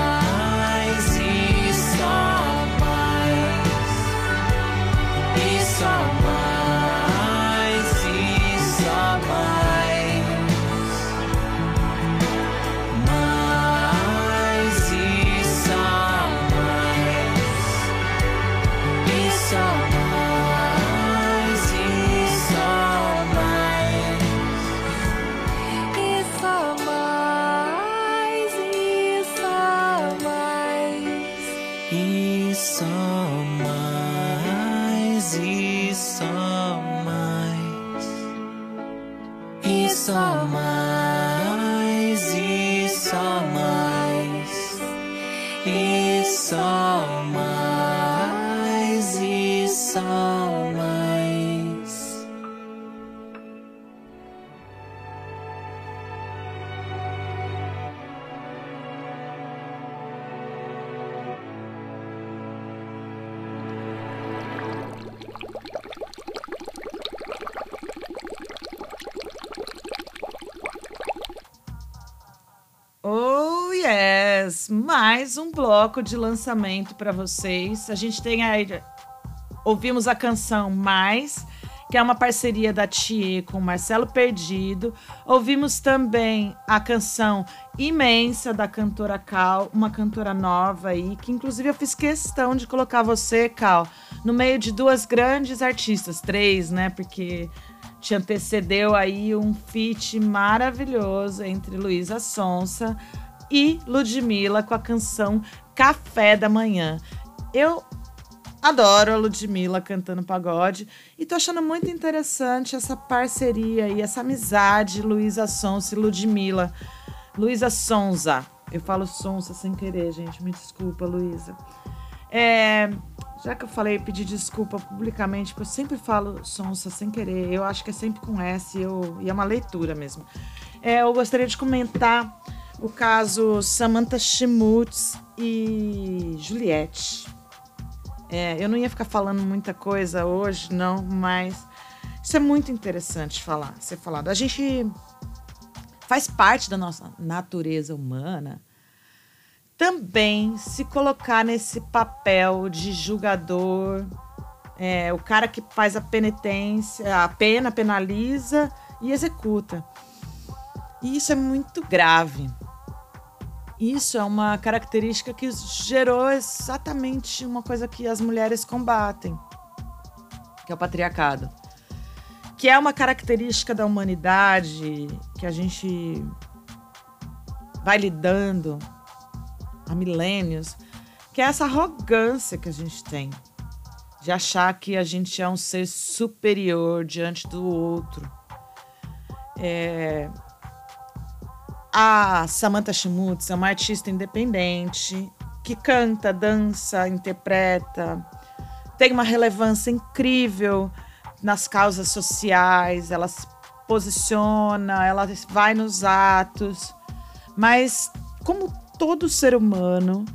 Um bloco de lançamento para vocês. A gente tem aí. Ouvimos a canção Mais, que é uma parceria da Thier com Marcelo Perdido. Ouvimos também a canção Imensa da cantora Cal, uma cantora nova aí, que inclusive eu fiz questão de colocar você, Cal, no meio de duas grandes artistas, três, né? Porque te antecedeu aí um feat maravilhoso entre Luísa Sonsa e Ludmilla com a canção Café da Manhã. Eu adoro a Ludmilla cantando pagode e tô achando muito interessante essa parceria e essa amizade Luísa Sonsa e Ludmilla. Luísa Sonza. Eu falo Sonsa sem querer, gente. Me desculpa, Luísa. É, já que eu falei, pedi desculpa publicamente, porque eu sempre falo sonsa sem querer. Eu acho que é sempre com S eu, e é uma leitura mesmo. É, eu gostaria de comentar o caso Samantha Schmutz e Juliette. É, eu não ia ficar falando muita coisa hoje, não, mas isso é muito interessante falar, ser falado. A gente faz parte da nossa natureza humana também se colocar nesse papel de julgador, é, o cara que faz a penitência, a pena, penaliza e executa. E isso é muito grave. Isso é uma característica que gerou exatamente uma coisa que as mulheres combatem, que é o patriarcado. Que é uma característica da humanidade que a gente vai lidando há milênios, que é essa arrogância que a gente tem de achar que a gente é um ser superior diante do outro. É... A Samantha Schmutz é uma artista independente que canta, dança, interpreta, tem uma relevância incrível nas causas sociais, ela se posiciona, ela vai nos atos, mas como todo ser humano,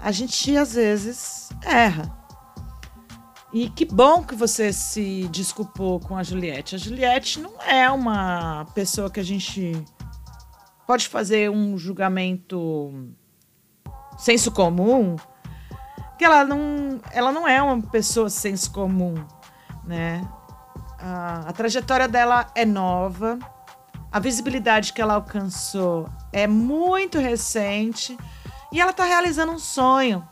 a gente às vezes erra. E que bom que você se desculpou com a Juliette. A Juliette não é uma pessoa que a gente pode fazer um julgamento senso comum, que ela não, ela não é uma pessoa senso comum, né? A, a trajetória dela é nova, a visibilidade que ela alcançou é muito recente e ela está realizando um sonho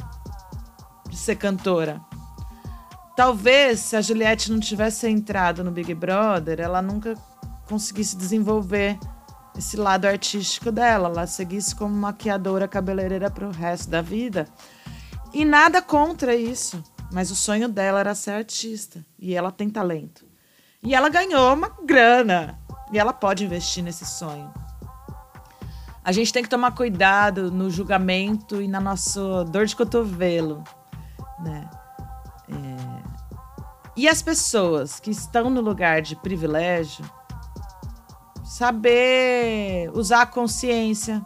de ser cantora. Talvez se a Juliette não tivesse entrado no Big Brother, ela nunca conseguisse desenvolver esse lado artístico dela. Ela seguisse como maquiadora cabeleireira para o resto da vida. E nada contra isso, mas o sonho dela era ser artista e ela tem talento. E ela ganhou uma grana e ela pode investir nesse sonho. A gente tem que tomar cuidado no julgamento e na nossa dor de cotovelo, né? É... E as pessoas que estão no lugar de privilégio, saber usar a consciência,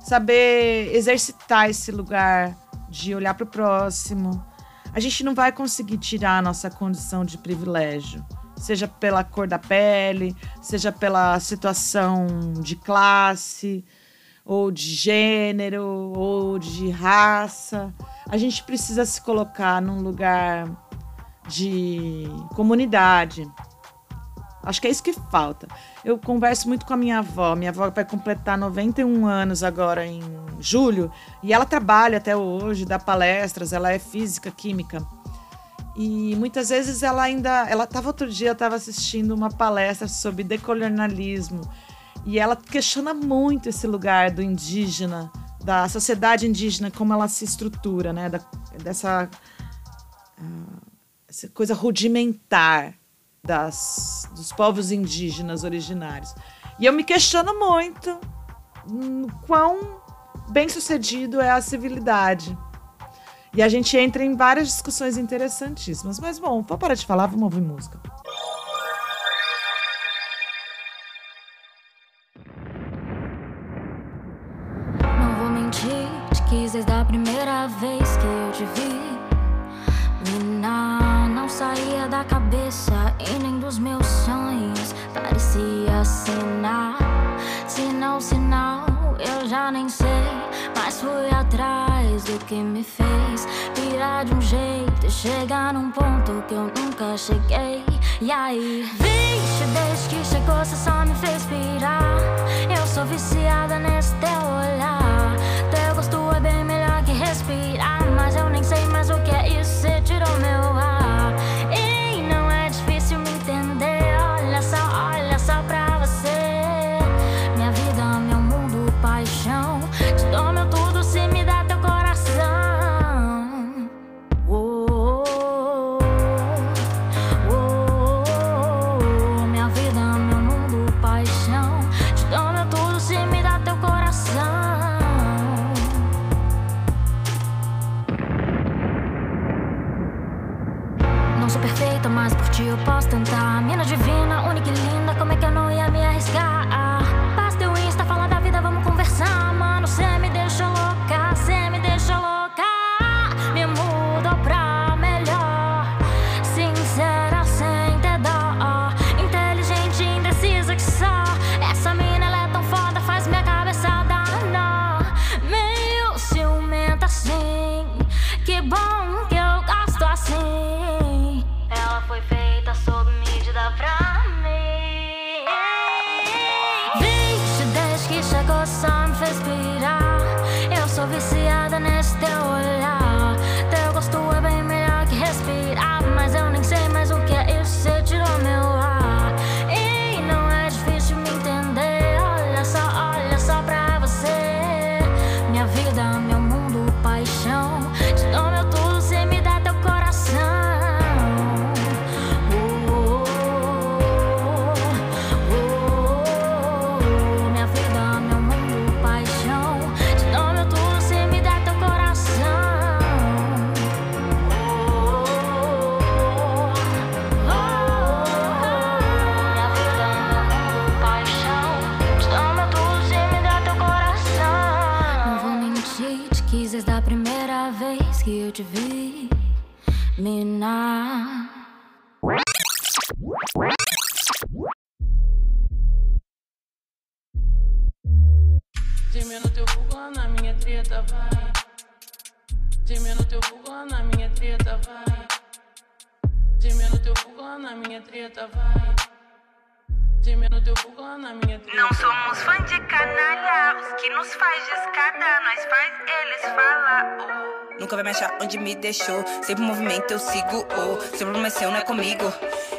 saber exercitar esse lugar de olhar para o próximo. A gente não vai conseguir tirar a nossa condição de privilégio seja pela cor da pele, seja pela situação de classe, ou de gênero, ou de raça. A gente precisa se colocar num lugar de comunidade. Acho que é isso que falta. Eu converso muito com a minha avó. Minha avó vai completar 91 anos agora em julho e ela trabalha até hoje, dá palestras, ela é física, química. E muitas vezes ela ainda. Ela estava outro dia, estava assistindo uma palestra sobre decolonialismo. E ela questiona muito esse lugar do indígena, da sociedade indígena, como ela se estrutura, né? Da, dessa uh, essa coisa rudimentar das, dos povos indígenas originários. E eu me questiono muito hum, quão bem sucedido é a civilidade. E a gente entra em várias discussões interessantíssimas. Mas bom, vou parar de falar, vamos ouvir música. Que me fez virar de um jeito chegar num ponto que eu nunca cheguei. E aí, vixe, desde que chegou, você só me fez pirar. Eu sou viciada nesse teu olhar. Teu gosto é bem melhor que respirar. Mas eu nem sei mais o que é isso, você tirou meu posso tentar. Mina divina, única e linda, como é que eu não ia me arriscar? Vai. No teu fogão, na minha treta vai. No teu fogão, na minha treta vai. Não somos fã de canalha, os que nos faz de escada, nós faz eles falar. oh. Nunca vai me achar onde me deixou. Sempre em movimento eu sigo. Oh, seu problema é seu, não é comigo.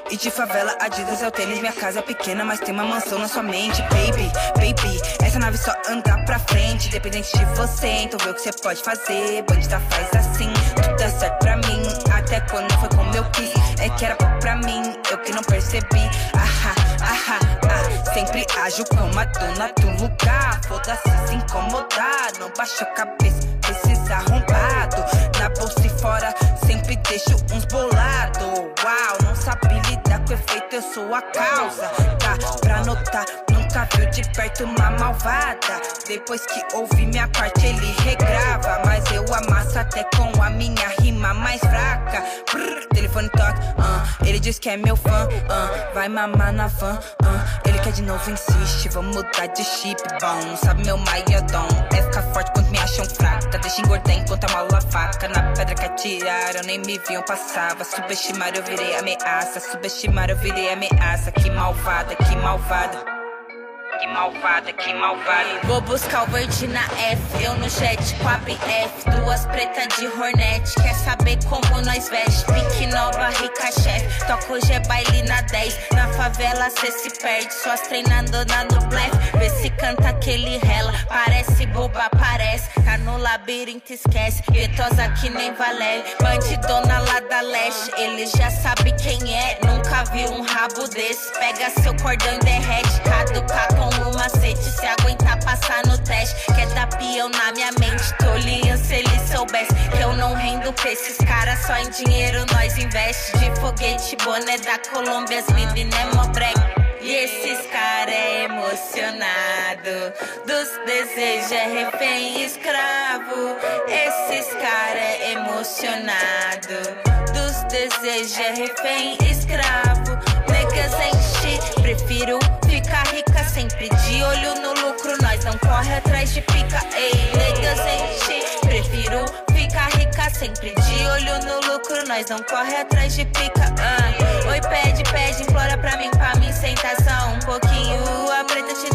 E de favela, Adidas é o tênis. Minha casa é pequena, mas tem uma mansão na sua mente. Baby, baby, essa nave só anda pra frente. Independente de você, então vê o que você pode fazer. Bandida faz assim, tudo dá certo pra mim. Até quando não foi como eu quis. É que era pouco pra mim, eu que não percebi. Ahá, ahá, ah. Sempre ajo como a dona do lugar. Foda-se se incomodar, não baixa a cabeça. Precisa arrombado, na bolsa e fora sempre deixo uns bolado. Uau, não sabe lidar com efeito, eu sou a causa. Tá pra notar, nunca viu de perto uma malvada. Depois que ouvi minha parte, ele regrava. Mas eu amasso até com a minha rima mais fraca. Brrr, telefone toca, ah, ele diz que é meu fã, ah, vai mamar na van, ah, ele quer de novo, insiste, vamos mudar de chip, bom, sabe meu maiadão, é ficar forte quando me acham fraca, deixa engordar enquanto a mala faca, na pedra que atiraram, nem me viam, passava, subestimar eu virei ameaça, subestimar eu virei ameaça, que malvada, que malvada. Que malvada, que malvada. Vou buscar o verde na F, eu no jet com a BF. Duas pretas de Hornet, quer saber como nós veste? Pique nova, rica chefe. Toca hoje é baile na 10. Na favela cê se perde, só treinando na no blefe. Vê se canta aquele rela, parece boba, parece. Tá no labirinto, esquece. Guetosa que nem Valéria, bandidona lá da leste. Ele já sabe quem é, nunca viu um rabo desse. Pega seu cordão e derrete, caducar com o macete. Se aguentar passar no teste, quer dar peão na minha mente. Tolian se ele soubesse que eu não rendo pra esses caras. Só em dinheiro nós investe. De foguete, boné da Colômbia, as meninas é mó brega. E esses cara é emocionado Dos desejos é refém e escravo Esses cara é emocionado Dos desejos é refém e escravo Negas enche, prefiro ficar rica Sempre. De olho no lucro, nós não corre atrás de pica. Ei, negas enche, prefiro ficar rica Sempre. De olho no lucro, nós não corre atrás de pica. Ah. Oi, pede, pede, implora pra mim, pra mim sentar só um pouquinho A preta te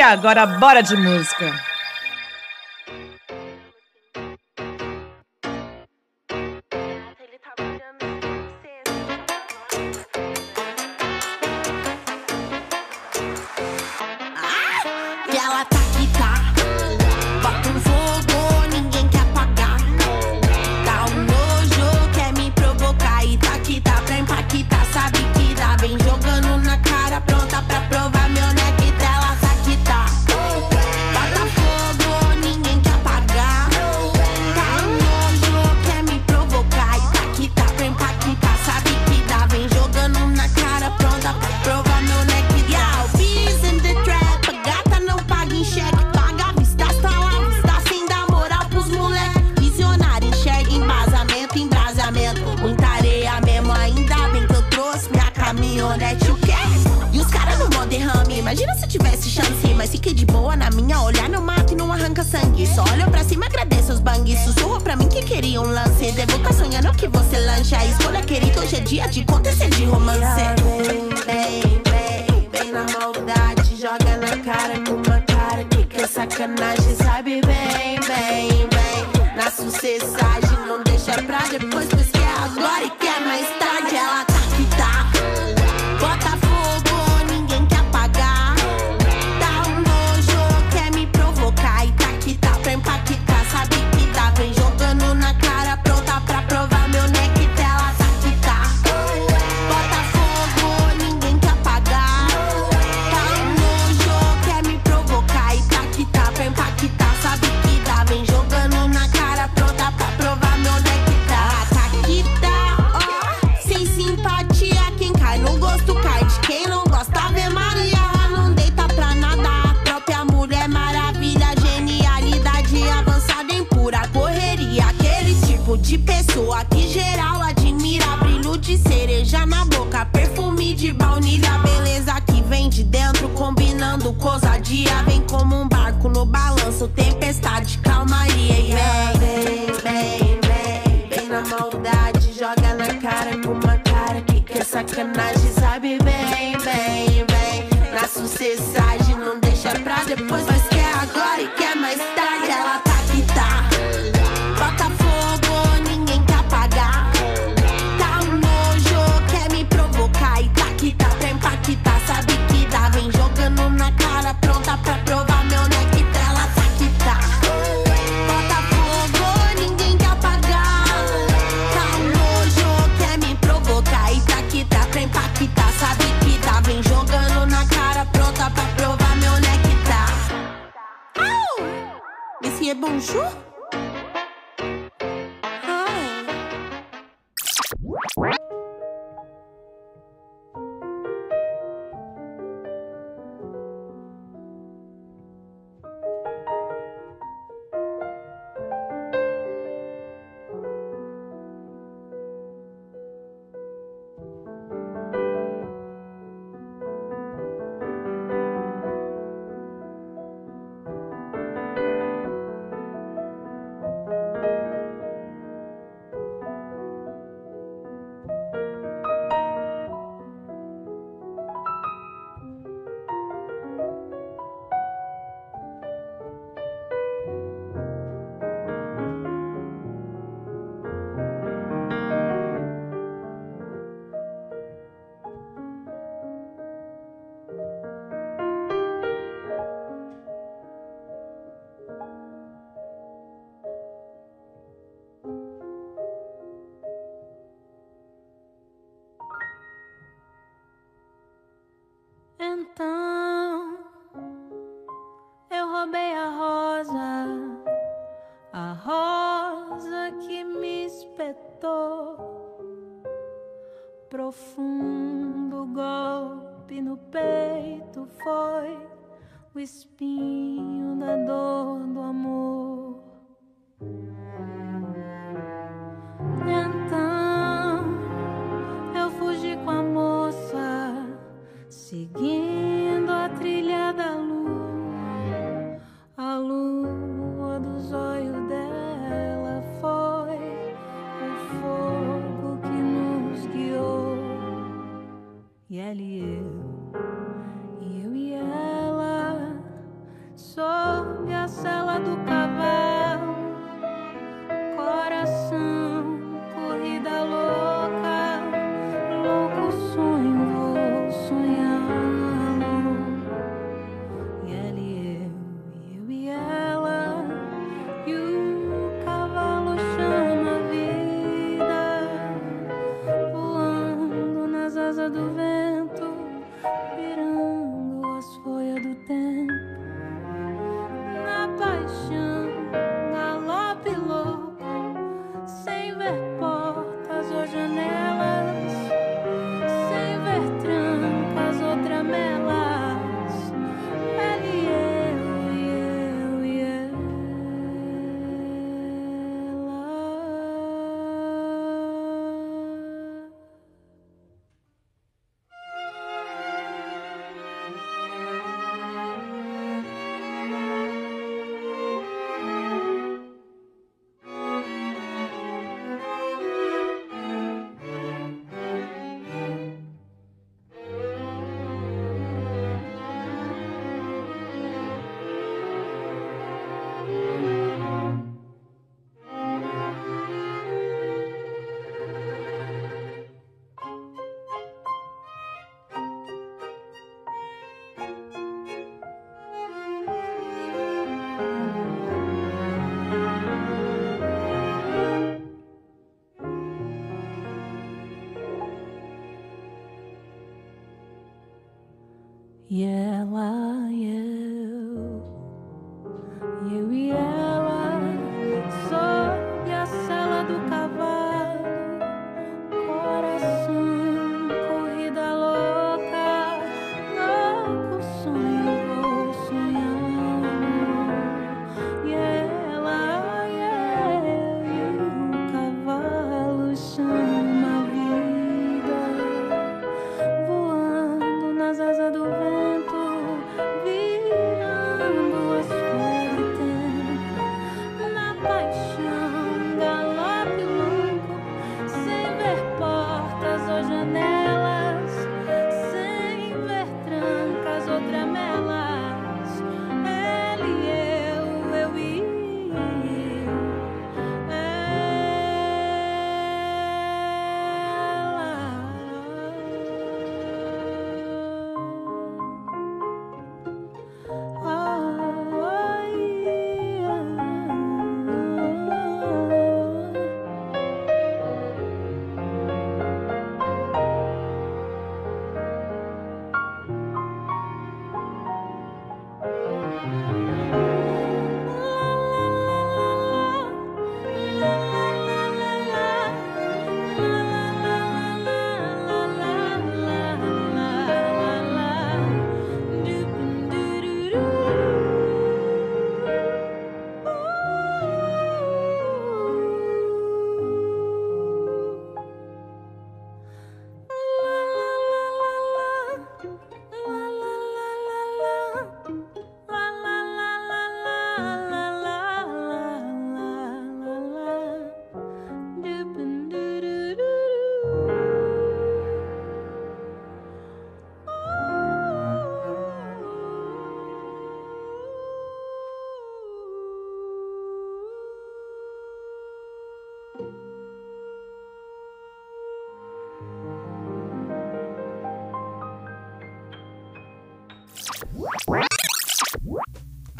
Agora bora de música! profundo golpe no peito foi o espinho.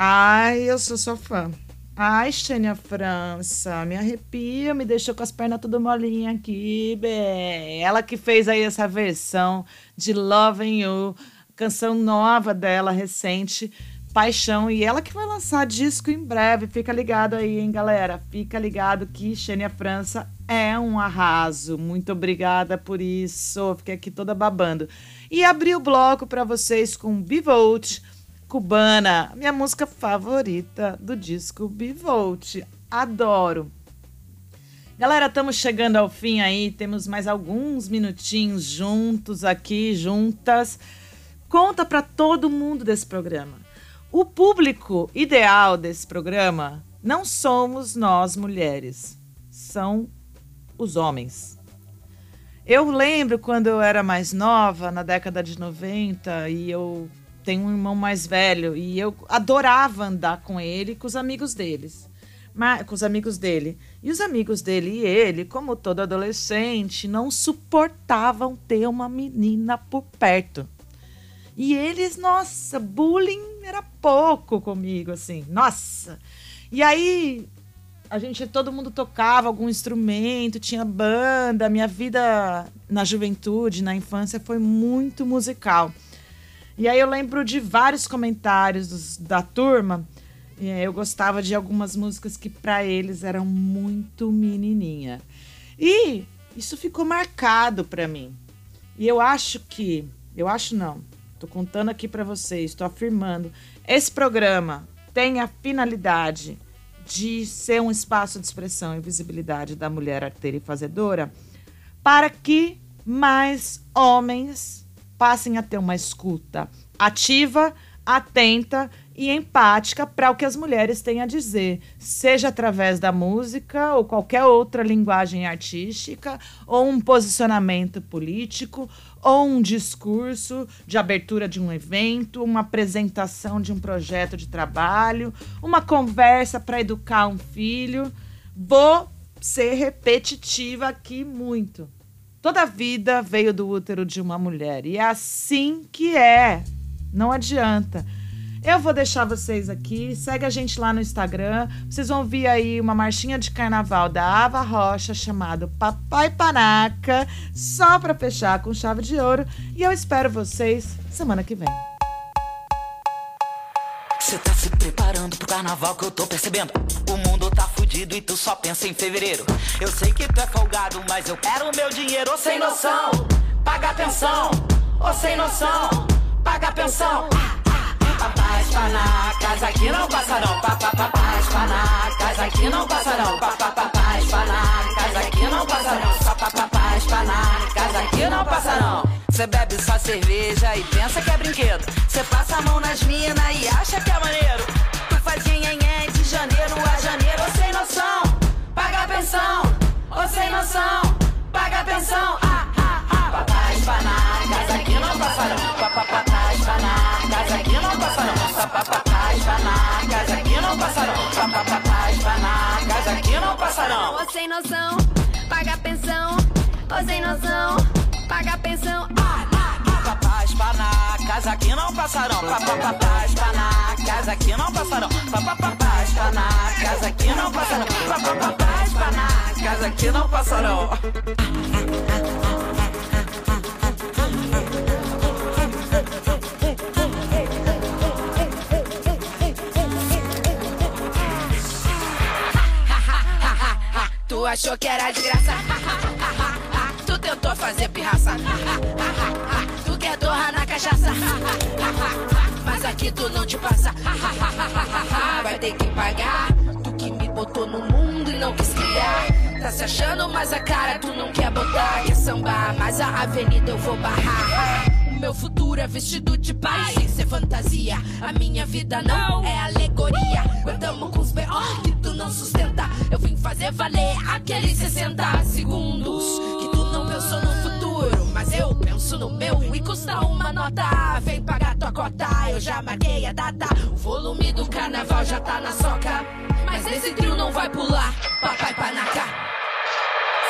Ai, eu sou sua fã. Ai, Xênia França, me arrepia, me deixou com as pernas tudo molinha aqui, bem. Ela que fez aí essa versão de Loving You, canção nova dela, recente, Paixão, e ela que vai lançar disco em breve. Fica ligado aí, hein, galera? Fica ligado que Xênia França é um arraso. Muito obrigada por isso. Fiquei aqui toda babando. E abri o bloco para vocês com Bivolt, Cubana, minha música favorita do disco Bivolt. Adoro. Galera, estamos chegando ao fim aí, temos mais alguns minutinhos juntos aqui, juntas. Conta para todo mundo desse programa. O público ideal desse programa não somos nós mulheres, são os homens. Eu lembro quando eu era mais nova, na década de 90, e eu tenho um irmão mais velho, e eu adorava andar com ele com os amigos deles. Mas, com os amigos dele. E os amigos dele e ele, como todo adolescente, não suportavam ter uma menina por perto. E eles, nossa, bullying era pouco comigo, assim, nossa. E aí, a gente, todo mundo tocava algum instrumento, tinha banda. Minha vida na juventude, na infância, foi muito musical. E aí eu lembro de vários comentários da turma. É, eu gostava de algumas músicas que para eles eram muito menininha. E isso ficou marcado para mim. E eu acho que, eu acho não, tô contando aqui para vocês, tô afirmando, esse programa tem a finalidade de ser um espaço de expressão e visibilidade da mulher arteira e fazedora para que mais homens passem a ter uma escuta ativa, atenta e empática para o que as mulheres têm a dizer, seja através da música ou qualquer outra linguagem artística, ou um posicionamento político, ou um discurso de abertura de um evento, uma apresentação de um projeto de trabalho, uma conversa para educar um filho. Vou ser repetitiva aqui muito. Toda vida veio do útero de uma mulher e é assim que é. Não adianta. Eu vou deixar vocês aqui. Segue a gente lá no Instagram. Vocês vão ver aí uma marchinha de carnaval da Ava Rocha chamado Papai Panaca, só para fechar com chave de ouro. E eu espero vocês semana que vem. Cê tá se preparando pro carnaval que eu tô percebendo. O fudido e tu só pensa em fevereiro. Eu sei que tu é folgado, mas eu quero o meu dinheiro. Ô sem noção, paga pensão. Ô sem noção, paga pensão. Papais panacas aqui não passarão. Papapapás panacas aqui não passarão. Papapapás panacas aqui não passarão. Papapapás panacas aqui não passarão. Cê bebe só cerveja e pensa que é brinquedo. Cê passa a mão nas minas e acha que é maneiro. Tu faz nhenhenhé de janeiro a janeiro. Paga pensão. Ô sem noção, paga pensão. Ah, ah, ah. Panacas aqui não passarão. Papapapás panacas aqui não passarão. Papapapás panacas aqui não passarão. Papapapás panacas aqui não passarão. Ô sem noção, paga pensão. Ô sem noção, paga pensão. Papapás panacas aqui não passarão. Papapapás panacas aqui não passarão. Papapapás panacas aqui não passarão. Papapapás panacas aqui não passarão. Tu achou que era de graça? Tu tentou fazer pirraça? Torrar na cachaça? Mas aqui tu não te passa. Vai ter que pagar. Tu que me botou no mundo e não quis criar. Tá se achando, mas a cara tu não quer botar. Quer sambar, mas a avenida eu vou barrar. O meu futuro é vestido de paz, sem ser fantasia. A minha vida não é alegoria. Guardamos com os B.O. que tu não sustenta. Eu vim fazer valer aqueles 60 segundos que tu não pensou no futuro. Eu penso no meu e custa uma nota. Vem pagar tua cota, eu já marquei a data. O volume do carnaval já tá na soca. Mas esse trio não vai pular, papai panaca.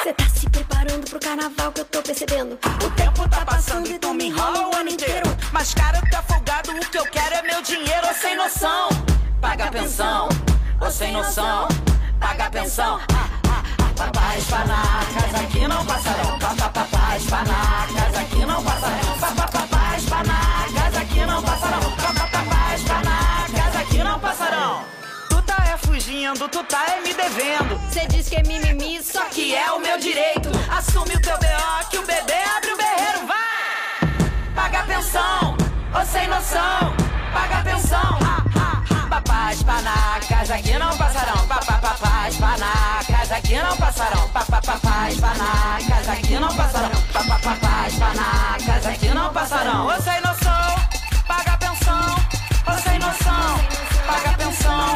Cê tá se preparando pro carnaval que eu tô percebendo. O tempo tá passando e tu me enrola o ano inteiro. Mas cara, tu é folgado, o que eu quero é meu dinheiro. Ô sem noção, paga a pensão. Ô sem noção, paga a pensão. Ah, Papais panacas aqui não passarão. Papapapás panacas aqui não passarão. Papapapás panacas aqui não passarão. Papapapás panacas aqui não passarão. Tu tá é fugindo, tu tá é me devendo. Cê diz que é mimimi, só que é o meu direito. Assume o teu B.O. que o bebê abre o berreiro, vai! Paga pensão, ô sem noção, paga pensão. Ah, ah. Papais panacas aqui não passarão. Papapapás panacas panacas aqui não passarão. Papapapás panacas aqui não passarão. Papapapás panacas aqui não passarão. Ô sem noção, paga pensão. Ô sem é noção, paga pensão.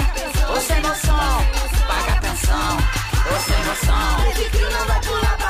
Ô sem é noção, paga pensão. Ô sem é noção. Esse cria vai pular